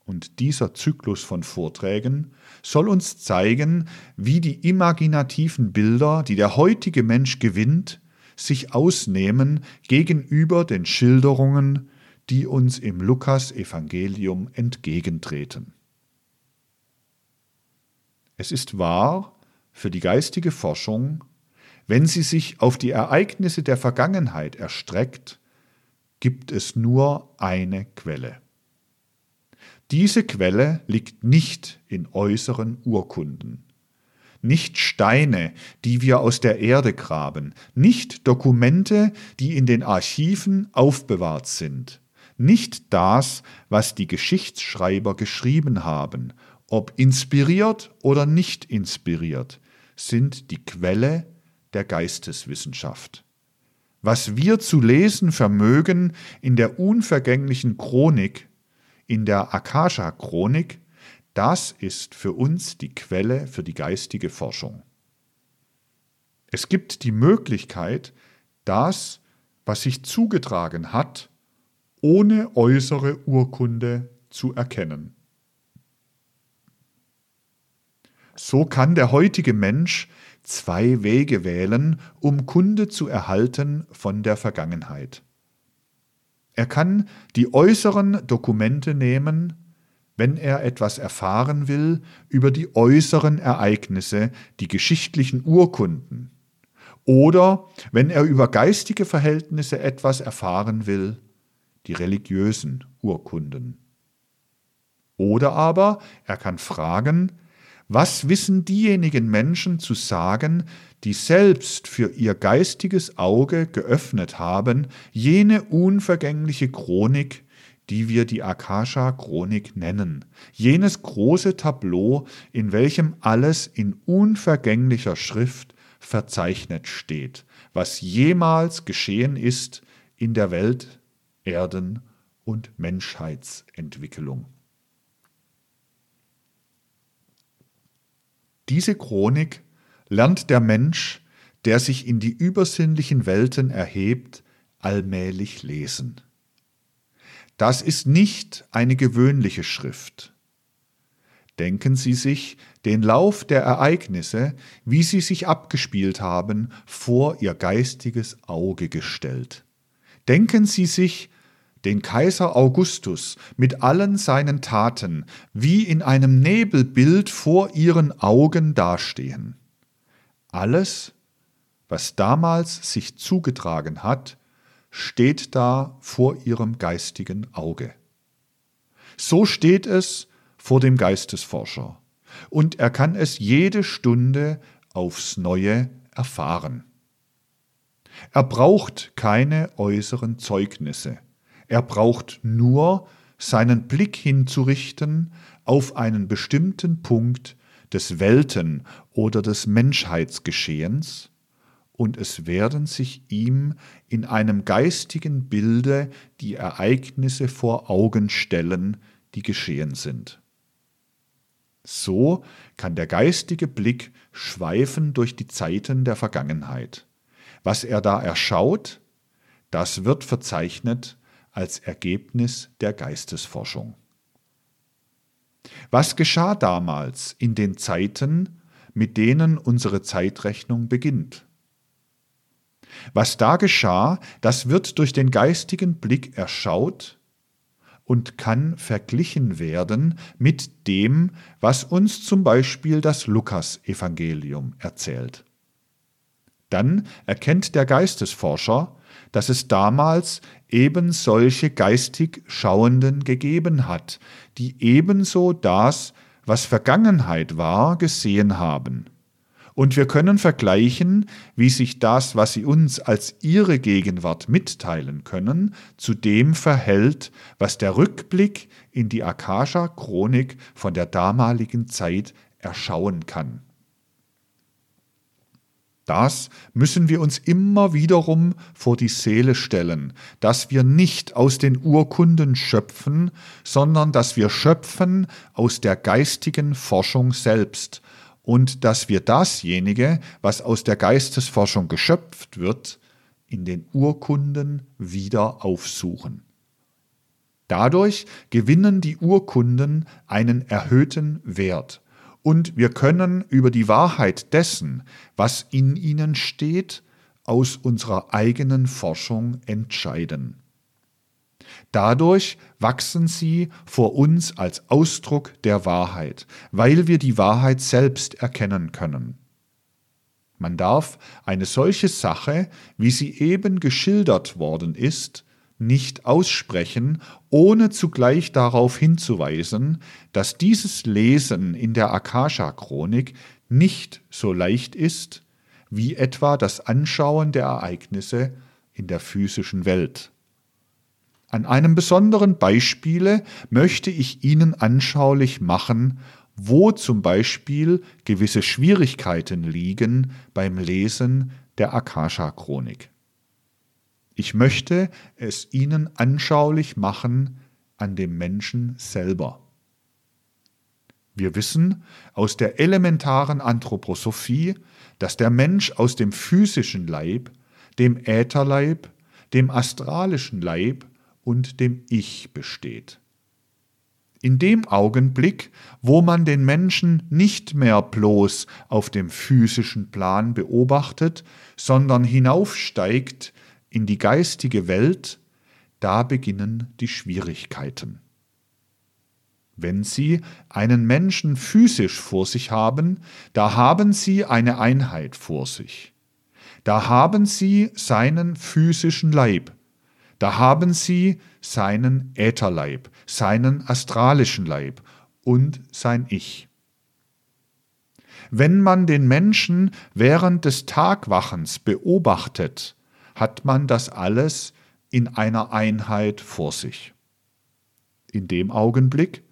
Und dieser Zyklus von Vorträgen soll uns zeigen, wie die imaginativen Bilder, die der heutige Mensch gewinnt, sich ausnehmen gegenüber den Schilderungen, die uns im Lukasevangelium entgegentreten. Es ist wahr für die geistige Forschung, wenn sie sich auf die Ereignisse der Vergangenheit erstreckt, gibt es nur eine Quelle. Diese Quelle liegt nicht in äußeren Urkunden, nicht Steine, die wir aus der Erde graben, nicht Dokumente, die in den Archiven aufbewahrt sind, nicht das, was die Geschichtsschreiber geschrieben haben ob inspiriert oder nicht inspiriert, sind die Quelle der Geisteswissenschaft. Was wir zu lesen vermögen in der unvergänglichen Chronik, in der Akasha-Chronik, das ist für uns die Quelle für die geistige Forschung. Es gibt die Möglichkeit, das, was sich zugetragen hat, ohne äußere Urkunde zu erkennen. So kann der heutige Mensch zwei Wege wählen, um Kunde zu erhalten von der Vergangenheit. Er kann die äußeren Dokumente nehmen, wenn er etwas erfahren will über die äußeren Ereignisse, die geschichtlichen Urkunden, oder wenn er über geistige Verhältnisse etwas erfahren will, die religiösen Urkunden. Oder aber er kann fragen, was wissen diejenigen Menschen zu sagen, die selbst für ihr geistiges Auge geöffnet haben, jene unvergängliche Chronik, die wir die Akasha-Chronik nennen, jenes große Tableau, in welchem alles in unvergänglicher Schrift verzeichnet steht, was jemals geschehen ist in der Welt, Erden und Menschheitsentwicklung. Diese Chronik lernt der Mensch, der sich in die übersinnlichen Welten erhebt, allmählich lesen. Das ist nicht eine gewöhnliche Schrift. Denken Sie sich den Lauf der Ereignisse, wie sie sich abgespielt haben, vor Ihr geistiges Auge gestellt. Denken Sie sich den Kaiser Augustus mit allen seinen Taten wie in einem Nebelbild vor Ihren Augen dastehen. Alles, was damals sich zugetragen hat, steht da vor ihrem geistigen Auge. So steht es vor dem Geistesforscher, und er kann es jede Stunde aufs neue erfahren. Er braucht keine äußeren Zeugnisse, er braucht nur seinen Blick hinzurichten auf einen bestimmten Punkt des Welten- oder des Menschheitsgeschehens, und es werden sich ihm in einem geistigen Bilde die Ereignisse vor Augen stellen, die geschehen sind. So kann der geistige Blick schweifen durch die Zeiten der Vergangenheit. Was er da erschaut, das wird verzeichnet als Ergebnis der Geistesforschung. Was geschah damals in den Zeiten, mit denen unsere Zeitrechnung beginnt? Was da geschah, das wird durch den geistigen Blick erschaut und kann verglichen werden mit dem, was uns zum Beispiel das Lukas-Evangelium erzählt. Dann erkennt der Geistesforscher, dass es damals eben solche geistig Schauenden gegeben hat, die ebenso das, was Vergangenheit war, gesehen haben. Und wir können vergleichen, wie sich das, was sie uns als ihre Gegenwart mitteilen können, zu dem verhält, was der Rückblick in die Akasha-Chronik von der damaligen Zeit erschauen kann. Das müssen wir uns immer wiederum vor die Seele stellen, dass wir nicht aus den Urkunden schöpfen, sondern dass wir schöpfen aus der geistigen Forschung selbst und dass wir dasjenige, was aus der Geistesforschung geschöpft wird, in den Urkunden wieder aufsuchen. Dadurch gewinnen die Urkunden einen erhöhten Wert und wir können über die Wahrheit dessen, was in ihnen steht, aus unserer eigenen Forschung entscheiden. Dadurch wachsen sie vor uns als Ausdruck der Wahrheit, weil wir die Wahrheit selbst erkennen können. Man darf eine solche Sache, wie sie eben geschildert worden ist, nicht aussprechen, ohne zugleich darauf hinzuweisen, dass dieses Lesen in der Akasha-Chronik nicht so leicht ist wie etwa das Anschauen der Ereignisse in der physischen Welt. An einem besonderen Beispiele möchte ich Ihnen anschaulich machen, wo zum Beispiel gewisse Schwierigkeiten liegen beim Lesen der Akasha-Chronik. Ich möchte es Ihnen anschaulich machen an dem Menschen selber. Wir wissen aus der elementaren Anthroposophie, dass der Mensch aus dem physischen Leib, dem Ätherleib, dem astralischen Leib und dem Ich besteht. In dem Augenblick, wo man den Menschen nicht mehr bloß auf dem physischen Plan beobachtet, sondern hinaufsteigt in die geistige Welt, da beginnen die Schwierigkeiten. Wenn Sie einen Menschen physisch vor sich haben, da haben Sie eine Einheit vor sich. Da haben Sie seinen physischen Leib, da haben Sie seinen Ätherleib, seinen astralischen Leib und sein Ich. Wenn man den Menschen während des Tagwachens beobachtet, hat man das alles in einer Einheit vor sich. In dem Augenblick,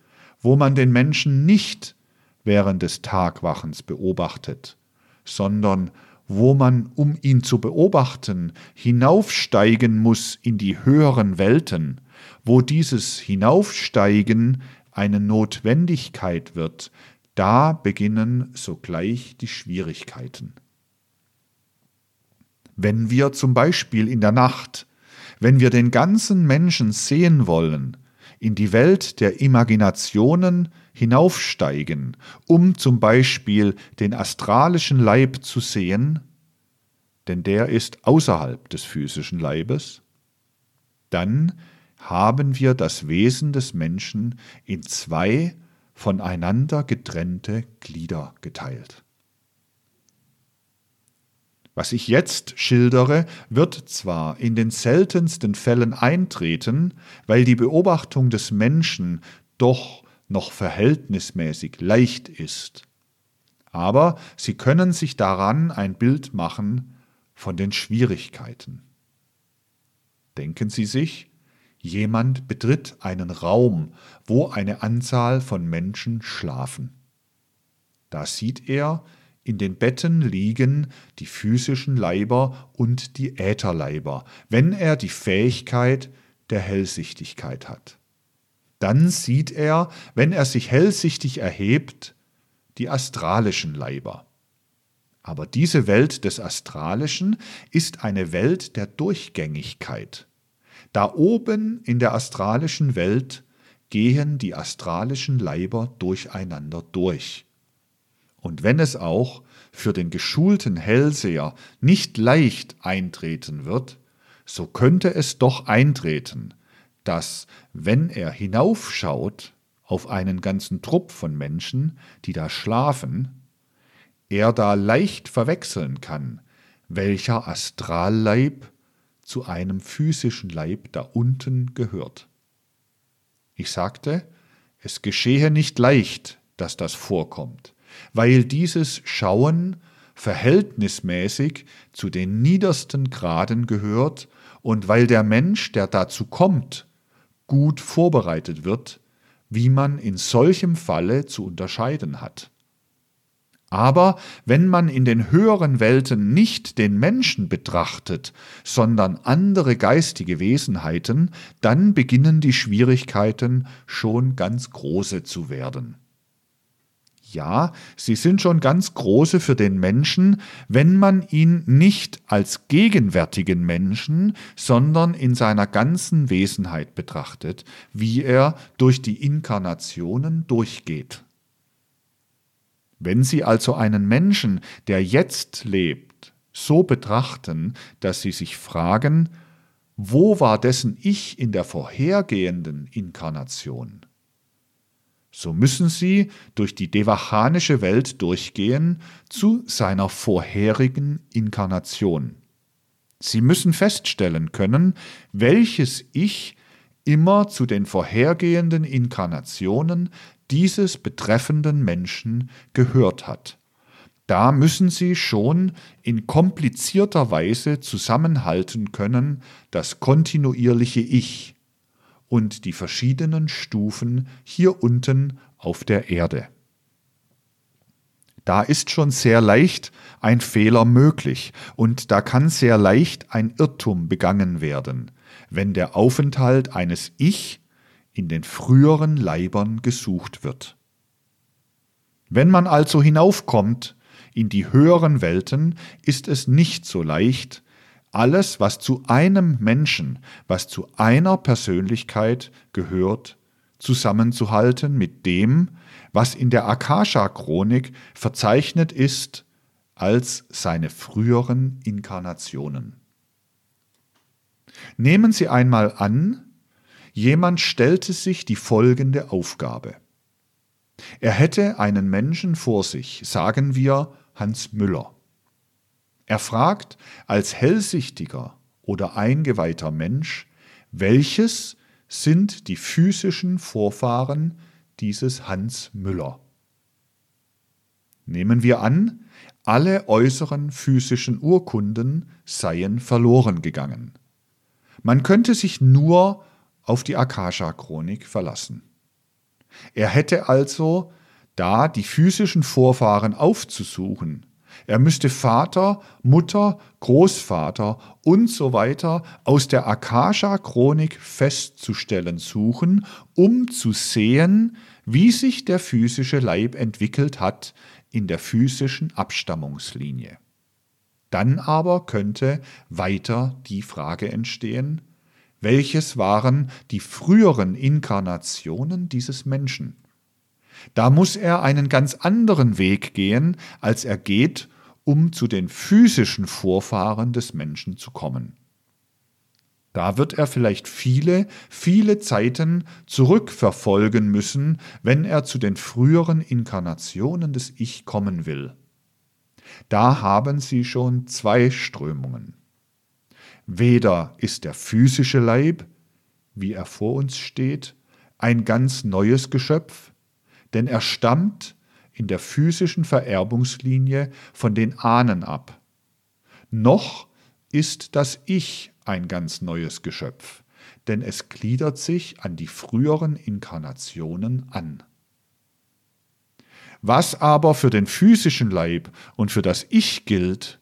wo man den Menschen nicht während des Tagwachens beobachtet, sondern wo man, um ihn zu beobachten, hinaufsteigen muss in die höheren Welten, wo dieses Hinaufsteigen eine Notwendigkeit wird, da beginnen sogleich die Schwierigkeiten. Wenn wir zum Beispiel in der Nacht, wenn wir den ganzen Menschen sehen wollen, in die Welt der Imaginationen hinaufsteigen, um zum Beispiel den astralischen Leib zu sehen, denn der ist außerhalb des physischen Leibes, dann haben wir das Wesen des Menschen in zwei voneinander getrennte Glieder geteilt. Was ich jetzt schildere, wird zwar in den seltensten Fällen eintreten, weil die Beobachtung des Menschen doch noch verhältnismäßig leicht ist, aber Sie können sich daran ein Bild machen von den Schwierigkeiten. Denken Sie sich, jemand betritt einen Raum, wo eine Anzahl von Menschen schlafen. Da sieht er, in den Betten liegen die physischen Leiber und die Ätherleiber, wenn er die Fähigkeit der Hellsichtigkeit hat. Dann sieht er, wenn er sich hellsichtig erhebt, die astralischen Leiber. Aber diese Welt des Astralischen ist eine Welt der Durchgängigkeit. Da oben in der astralischen Welt gehen die astralischen Leiber durcheinander durch. Und wenn es auch für den geschulten Hellseher nicht leicht eintreten wird, so könnte es doch eintreten, dass, wenn er hinaufschaut auf einen ganzen Trupp von Menschen, die da schlafen, er da leicht verwechseln kann, welcher Astralleib zu einem physischen Leib da unten gehört. Ich sagte, es geschehe nicht leicht, dass das vorkommt, weil dieses Schauen verhältnismäßig zu den niedersten Graden gehört und weil der Mensch, der dazu kommt, gut vorbereitet wird, wie man in solchem Falle zu unterscheiden hat. Aber wenn man in den höheren Welten nicht den Menschen betrachtet, sondern andere geistige Wesenheiten, dann beginnen die Schwierigkeiten schon ganz große zu werden. Ja, sie sind schon ganz große für den Menschen, wenn man ihn nicht als gegenwärtigen Menschen, sondern in seiner ganzen Wesenheit betrachtet, wie er durch die Inkarnationen durchgeht. Wenn Sie also einen Menschen, der jetzt lebt, so betrachten, dass Sie sich fragen, wo war dessen Ich in der vorhergehenden Inkarnation? So müssen sie durch die devachanische Welt durchgehen zu seiner vorherigen Inkarnation. Sie müssen feststellen können, welches Ich immer zu den vorhergehenden Inkarnationen dieses betreffenden Menschen gehört hat. Da müssen Sie schon in komplizierter Weise zusammenhalten können das kontinuierliche Ich, und die verschiedenen Stufen hier unten auf der Erde. Da ist schon sehr leicht ein Fehler möglich und da kann sehr leicht ein Irrtum begangen werden, wenn der Aufenthalt eines Ich in den früheren Leibern gesucht wird. Wenn man also hinaufkommt in die höheren Welten, ist es nicht so leicht, alles, was zu einem Menschen, was zu einer Persönlichkeit gehört, zusammenzuhalten mit dem, was in der Akasha-Chronik verzeichnet ist als seine früheren Inkarnationen. Nehmen Sie einmal an, jemand stellte sich die folgende Aufgabe. Er hätte einen Menschen vor sich, sagen wir Hans Müller. Er fragt als hellsichtiger oder eingeweihter Mensch, welches sind die physischen Vorfahren dieses Hans Müller. Nehmen wir an, alle äußeren physischen Urkunden seien verloren gegangen. Man könnte sich nur auf die Akasha-Chronik verlassen. Er hätte also da die physischen Vorfahren aufzusuchen. Er müsste Vater, Mutter, Großvater und so weiter aus der Akasha-Chronik festzustellen suchen, um zu sehen, wie sich der physische Leib entwickelt hat in der physischen Abstammungslinie. Dann aber könnte weiter die Frage entstehen, welches waren die früheren Inkarnationen dieses Menschen? Da muss er einen ganz anderen Weg gehen, als er geht, um zu den physischen Vorfahren des Menschen zu kommen. Da wird er vielleicht viele, viele Zeiten zurückverfolgen müssen, wenn er zu den früheren Inkarnationen des Ich kommen will. Da haben Sie schon zwei Strömungen. Weder ist der physische Leib, wie er vor uns steht, ein ganz neues Geschöpf, denn er stammt in der physischen Vererbungslinie von den Ahnen ab. Noch ist das Ich ein ganz neues Geschöpf, denn es gliedert sich an die früheren Inkarnationen an. Was aber für den physischen Leib und für das Ich gilt,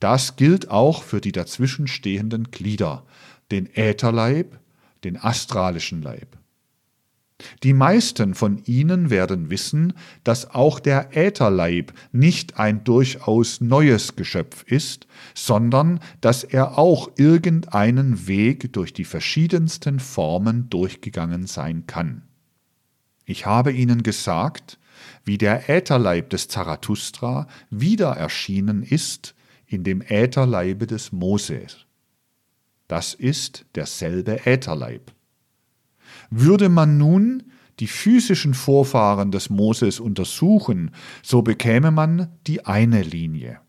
das gilt auch für die dazwischenstehenden Glieder, den Ätherleib, den astralischen Leib. Die meisten von Ihnen werden wissen, dass auch der Ätherleib nicht ein durchaus neues Geschöpf ist, sondern dass er auch irgendeinen Weg durch die verschiedensten Formen durchgegangen sein kann. Ich habe Ihnen gesagt, wie der Ätherleib des Zarathustra wieder erschienen ist in dem Ätherleibe des Moses. Das ist derselbe Ätherleib. Würde man nun die physischen Vorfahren des Moses untersuchen, so bekäme man die eine Linie.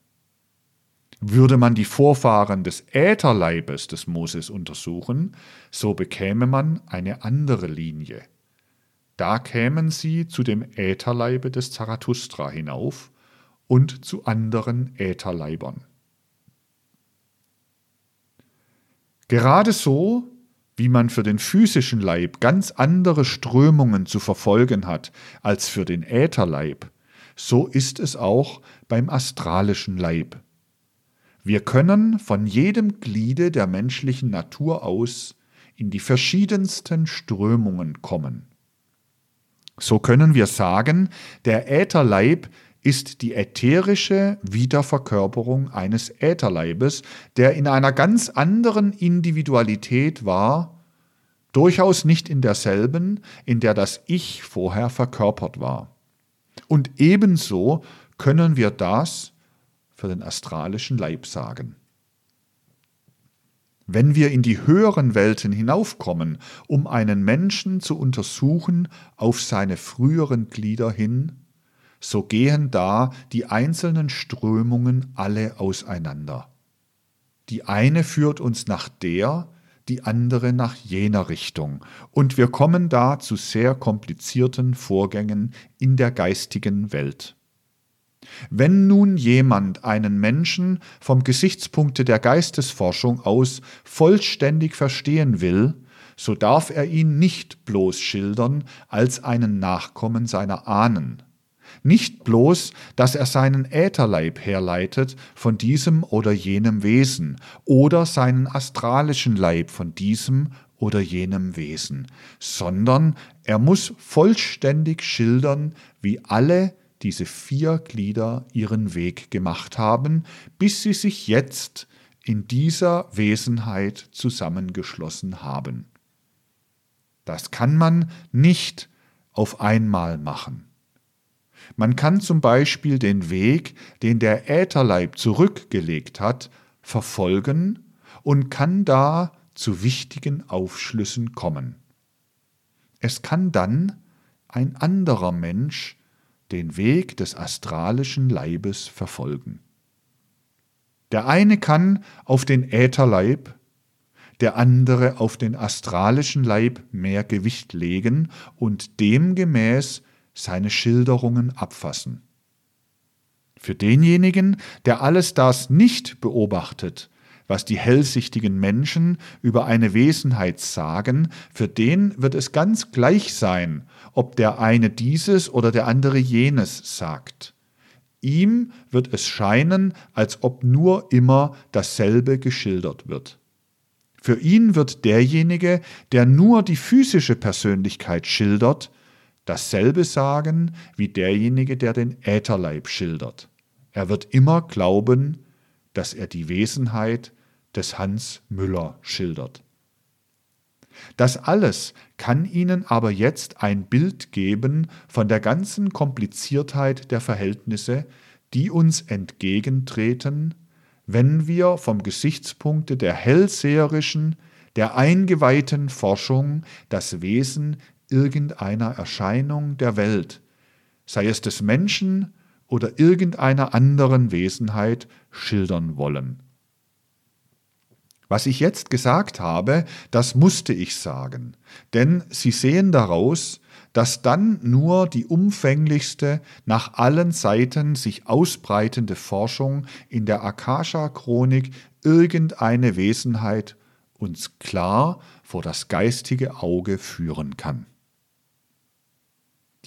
Würde man die Vorfahren des Ätherleibes des Moses untersuchen, so bekäme man eine andere Linie. Da kämen sie zu dem Ätherleibe des Zarathustra hinauf und zu anderen Ätherleibern. Gerade so wie man für den physischen Leib ganz andere Strömungen zu verfolgen hat als für den Ätherleib, so ist es auch beim astralischen Leib. Wir können von jedem Gliede der menschlichen Natur aus in die verschiedensten Strömungen kommen. So können wir sagen, der Ätherleib ist die ätherische Wiederverkörperung eines Ätherleibes, der in einer ganz anderen Individualität war, durchaus nicht in derselben, in der das Ich vorher verkörpert war. Und ebenso können wir das für den astralischen Leib sagen. Wenn wir in die höheren Welten hinaufkommen, um einen Menschen zu untersuchen auf seine früheren Glieder hin, so gehen da die einzelnen Strömungen alle auseinander. Die eine führt uns nach der, die andere nach jener Richtung, und wir kommen da zu sehr komplizierten Vorgängen in der geistigen Welt. Wenn nun jemand einen Menschen vom Gesichtspunkte der Geistesforschung aus vollständig verstehen will, so darf er ihn nicht bloß schildern als einen Nachkommen seiner Ahnen, nicht bloß, dass er seinen Ätherleib herleitet von diesem oder jenem Wesen oder seinen astralischen Leib von diesem oder jenem Wesen, sondern er muss vollständig schildern, wie alle diese vier Glieder ihren Weg gemacht haben, bis sie sich jetzt in dieser Wesenheit zusammengeschlossen haben. Das kann man nicht auf einmal machen. Man kann zum Beispiel den Weg, den der Ätherleib zurückgelegt hat, verfolgen und kann da zu wichtigen Aufschlüssen kommen. Es kann dann ein anderer Mensch den Weg des astralischen Leibes verfolgen. Der eine kann auf den Ätherleib, der andere auf den astralischen Leib mehr Gewicht legen und demgemäß seine Schilderungen abfassen. Für denjenigen, der alles das nicht beobachtet, was die hellsichtigen Menschen über eine Wesenheit sagen, für den wird es ganz gleich sein, ob der eine dieses oder der andere jenes sagt. Ihm wird es scheinen, als ob nur immer dasselbe geschildert wird. Für ihn wird derjenige, der nur die physische Persönlichkeit schildert, dasselbe sagen wie derjenige, der den Ätherleib schildert. Er wird immer glauben, dass er die Wesenheit des Hans Müller schildert. Das alles kann Ihnen aber jetzt ein Bild geben von der ganzen Kompliziertheit der Verhältnisse, die uns entgegentreten, wenn wir vom Gesichtspunkte der hellseherischen, der eingeweihten Forschung das Wesen irgendeiner Erscheinung der Welt, sei es des Menschen oder irgendeiner anderen Wesenheit, schildern wollen. Was ich jetzt gesagt habe, das musste ich sagen, denn Sie sehen daraus, dass dann nur die umfänglichste, nach allen Seiten sich ausbreitende Forschung in der Akasha-Chronik irgendeine Wesenheit uns klar vor das geistige Auge führen kann.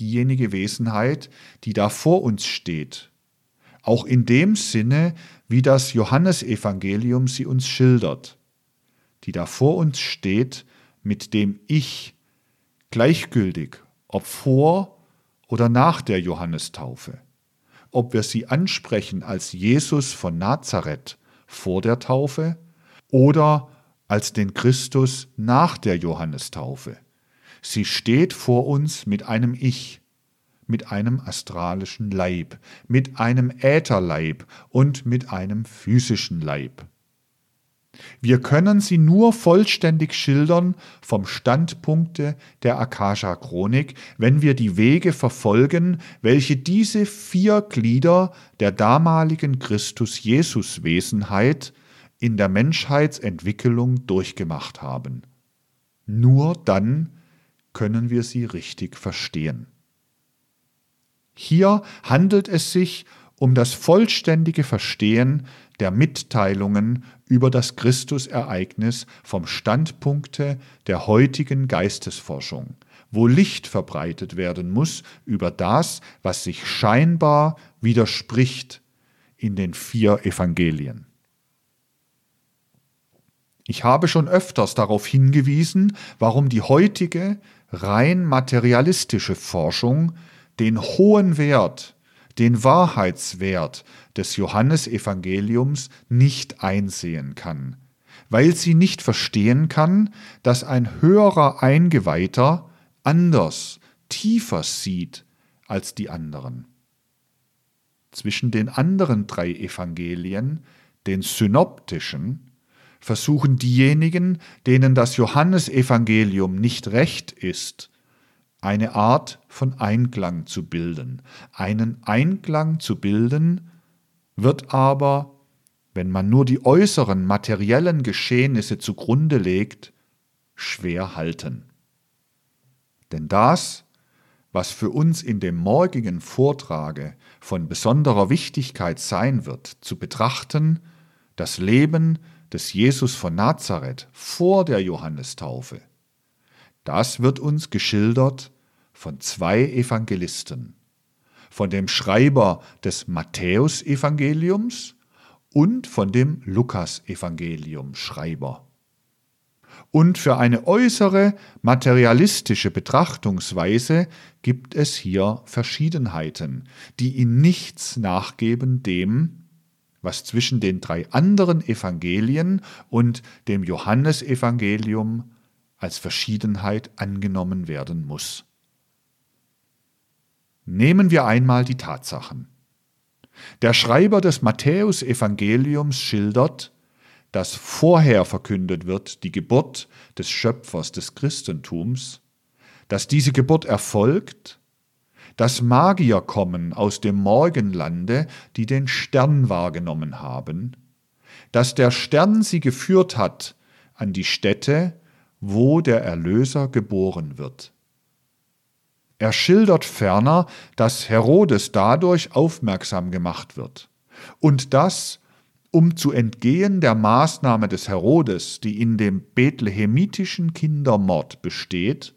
Diejenige Wesenheit, die da vor uns steht, auch in dem Sinne, wie das Johannesevangelium sie uns schildert, die da vor uns steht, mit dem Ich, gleichgültig, ob vor oder nach der Johannestaufe, ob wir sie ansprechen als Jesus von Nazareth vor der Taufe oder als den Christus nach der Johannestaufe. Sie steht vor uns mit einem Ich, mit einem astralischen Leib, mit einem Ätherleib und mit einem physischen Leib. Wir können sie nur vollständig schildern vom Standpunkte der Akasha-Chronik, wenn wir die Wege verfolgen, welche diese vier Glieder der damaligen Christus-Jesus-Wesenheit in der Menschheitsentwicklung durchgemacht haben. Nur dann können wir sie richtig verstehen. Hier handelt es sich um das vollständige Verstehen der Mitteilungen über das Christusereignis vom Standpunkte der heutigen Geistesforschung, wo Licht verbreitet werden muss über das, was sich scheinbar widerspricht in den vier Evangelien. Ich habe schon öfters darauf hingewiesen, warum die heutige rein materialistische Forschung den hohen Wert, den Wahrheitswert des Johannesevangeliums nicht einsehen kann, weil sie nicht verstehen kann, dass ein höherer Eingeweihter anders, tiefer sieht als die anderen. Zwischen den anderen drei Evangelien, den synoptischen, versuchen diejenigen, denen das Johannesevangelium nicht recht ist, eine Art von Einklang zu bilden. Einen Einklang zu bilden wird aber, wenn man nur die äußeren materiellen Geschehnisse zugrunde legt, schwer halten. Denn das, was für uns in dem morgigen Vortrage von besonderer Wichtigkeit sein wird, zu betrachten, das Leben des Jesus von Nazareth vor der Johannestaufe, das wird uns geschildert von zwei Evangelisten, von dem Schreiber des Matthäusevangeliums und von dem Lukasevangelium-Schreiber. Und für eine äußere materialistische Betrachtungsweise gibt es hier Verschiedenheiten, die in nichts nachgeben dem, was zwischen den drei anderen Evangelien und dem Johannesevangelium als Verschiedenheit angenommen werden muss. Nehmen wir einmal die Tatsachen. Der Schreiber des Matthäusevangeliums schildert, dass vorher verkündet wird die Geburt des Schöpfers des Christentums, dass diese Geburt erfolgt, dass Magier kommen aus dem Morgenlande, die den Stern wahrgenommen haben, dass der Stern sie geführt hat an die Stätte, wo der Erlöser geboren wird. Er schildert ferner, dass Herodes dadurch aufmerksam gemacht wird und dass, um zu entgehen der Maßnahme des Herodes, die in dem bethlehemitischen Kindermord besteht,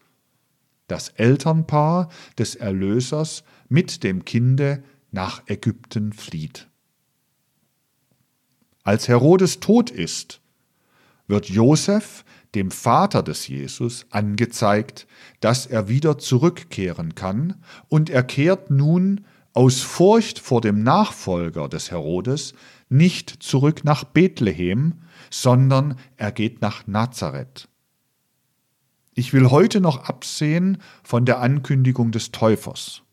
das Elternpaar des Erlösers mit dem Kinde nach Ägypten flieht. Als Herodes tot ist, wird Josef, dem Vater des Jesus, angezeigt, dass er wieder zurückkehren kann, und er kehrt nun aus Furcht vor dem Nachfolger des Herodes nicht zurück nach Bethlehem, sondern er geht nach Nazareth. Ich will heute noch absehen von der Ankündigung des Täufers.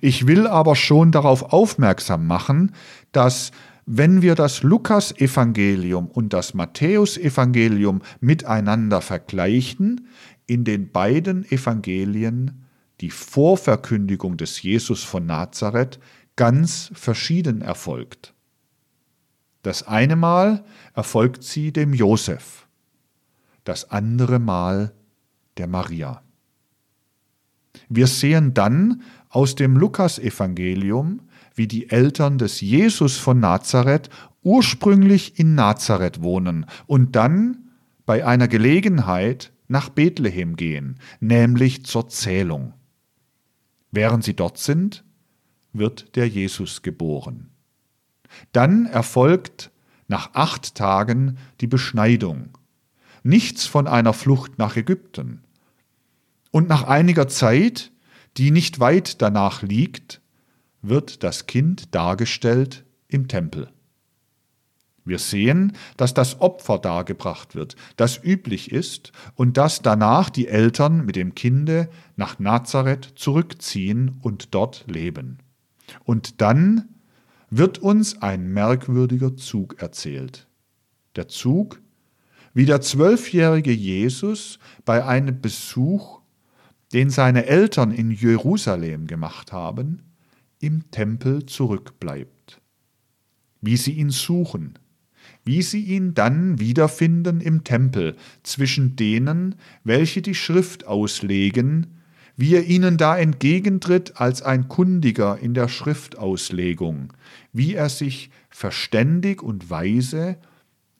Ich will aber schon darauf aufmerksam machen, dass wenn wir das Lukas-Evangelium und das Matthäus-Evangelium miteinander vergleichen, in den beiden Evangelien die Vorverkündigung des Jesus von Nazareth ganz verschieden erfolgt. Das eine Mal erfolgt sie dem Josef, das andere Mal der Maria. Wir sehen dann aus dem Lukasevangelium, wie die Eltern des Jesus von Nazareth ursprünglich in Nazareth wohnen und dann bei einer Gelegenheit nach Bethlehem gehen, nämlich zur Zählung. Während sie dort sind, wird der Jesus geboren. Dann erfolgt nach acht Tagen die Beschneidung. Nichts von einer Flucht nach Ägypten. Und nach einiger Zeit, die nicht weit danach liegt, wird das Kind dargestellt im Tempel. Wir sehen, dass das Opfer dargebracht wird, das üblich ist, und dass danach die Eltern mit dem Kinde nach Nazareth zurückziehen und dort leben. Und dann wird uns ein merkwürdiger Zug erzählt. Der Zug, wie der zwölfjährige Jesus bei einem Besuch, den seine Eltern in Jerusalem gemacht haben, im Tempel zurückbleibt. Wie sie ihn suchen, wie sie ihn dann wiederfinden im Tempel zwischen denen, welche die Schrift auslegen, wie er ihnen da entgegentritt als ein Kundiger in der Schriftauslegung, wie er sich verständig und weise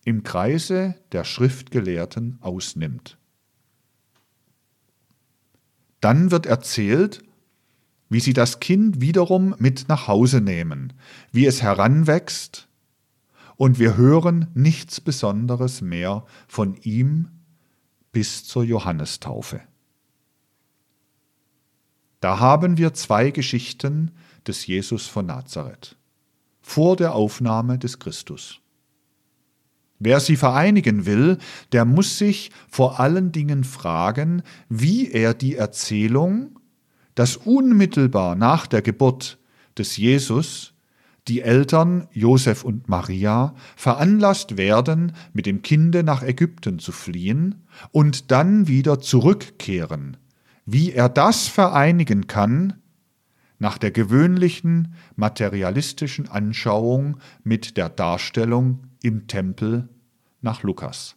im Kreise der Schriftgelehrten ausnimmt. Dann wird erzählt, wie sie das Kind wiederum mit nach Hause nehmen, wie es heranwächst, und wir hören nichts Besonderes mehr von ihm bis zur Johannestaufe. Da haben wir zwei Geschichten des Jesus von Nazareth vor der Aufnahme des Christus. Wer sie vereinigen will, der muss sich vor allen Dingen fragen, wie er die Erzählung dass unmittelbar nach der Geburt des Jesus die Eltern Josef und Maria veranlasst werden, mit dem Kinde nach Ägypten zu fliehen und dann wieder zurückkehren. Wie er das vereinigen kann, nach der gewöhnlichen materialistischen Anschauung mit der Darstellung im Tempel nach Lukas.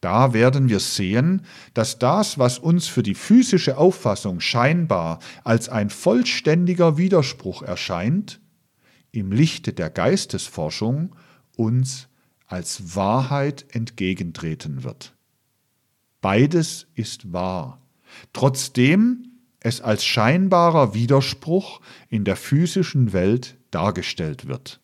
Da werden wir sehen, dass das, was uns für die physische Auffassung scheinbar als ein vollständiger Widerspruch erscheint, im Lichte der Geistesforschung uns als Wahrheit entgegentreten wird. Beides ist wahr, trotzdem es als scheinbarer Widerspruch in der physischen Welt dargestellt wird.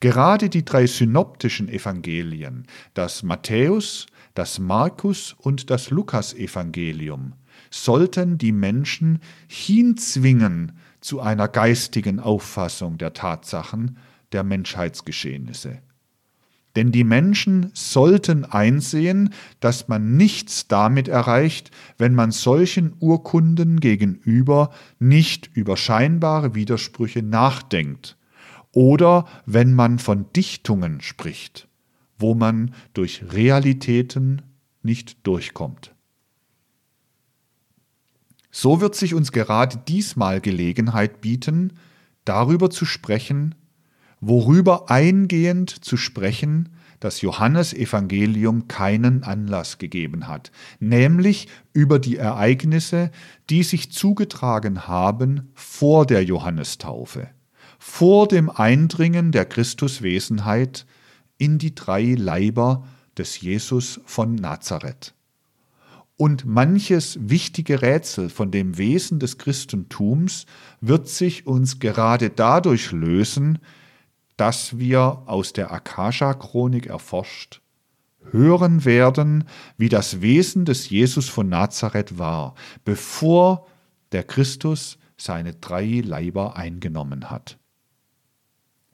Gerade die drei synoptischen Evangelien, das Matthäus, das Markus und das Lukasevangelium, sollten die Menschen hinzwingen zu einer geistigen Auffassung der Tatsachen der Menschheitsgeschehnisse. Denn die Menschen sollten einsehen, dass man nichts damit erreicht, wenn man solchen Urkunden gegenüber nicht über scheinbare Widersprüche nachdenkt oder wenn man von Dichtungen spricht, wo man durch Realitäten nicht durchkommt. So wird sich uns gerade diesmal Gelegenheit bieten, darüber zu sprechen, worüber eingehend zu sprechen, das Johannesevangelium keinen Anlass gegeben hat, nämlich über die Ereignisse, die sich zugetragen haben vor der Johannestaufe, vor dem Eindringen der Christuswesenheit in die drei Leiber des Jesus von Nazareth. Und manches wichtige Rätsel von dem Wesen des Christentums wird sich uns gerade dadurch lösen, dass wir aus der Akasha-Chronik erforscht hören werden, wie das Wesen des Jesus von Nazareth war, bevor der Christus seine drei Leiber eingenommen hat.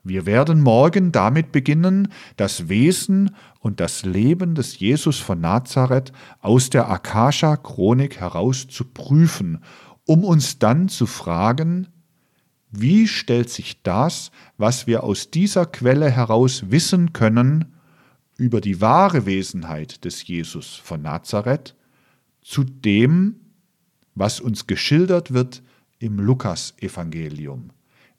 Wir werden morgen damit beginnen, das Wesen und das Leben des Jesus von Nazareth aus der Akasha-Chronik heraus zu prüfen, um uns dann zu fragen, wie stellt sich das, was wir aus dieser Quelle heraus wissen können, über die wahre Wesenheit des Jesus von Nazareth, zu dem, was uns geschildert wird im Lukasevangelium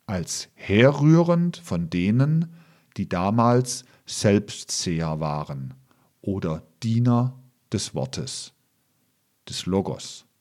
als herrührend von denen, die damals Selbstseher waren oder Diener des Wortes, des Logos.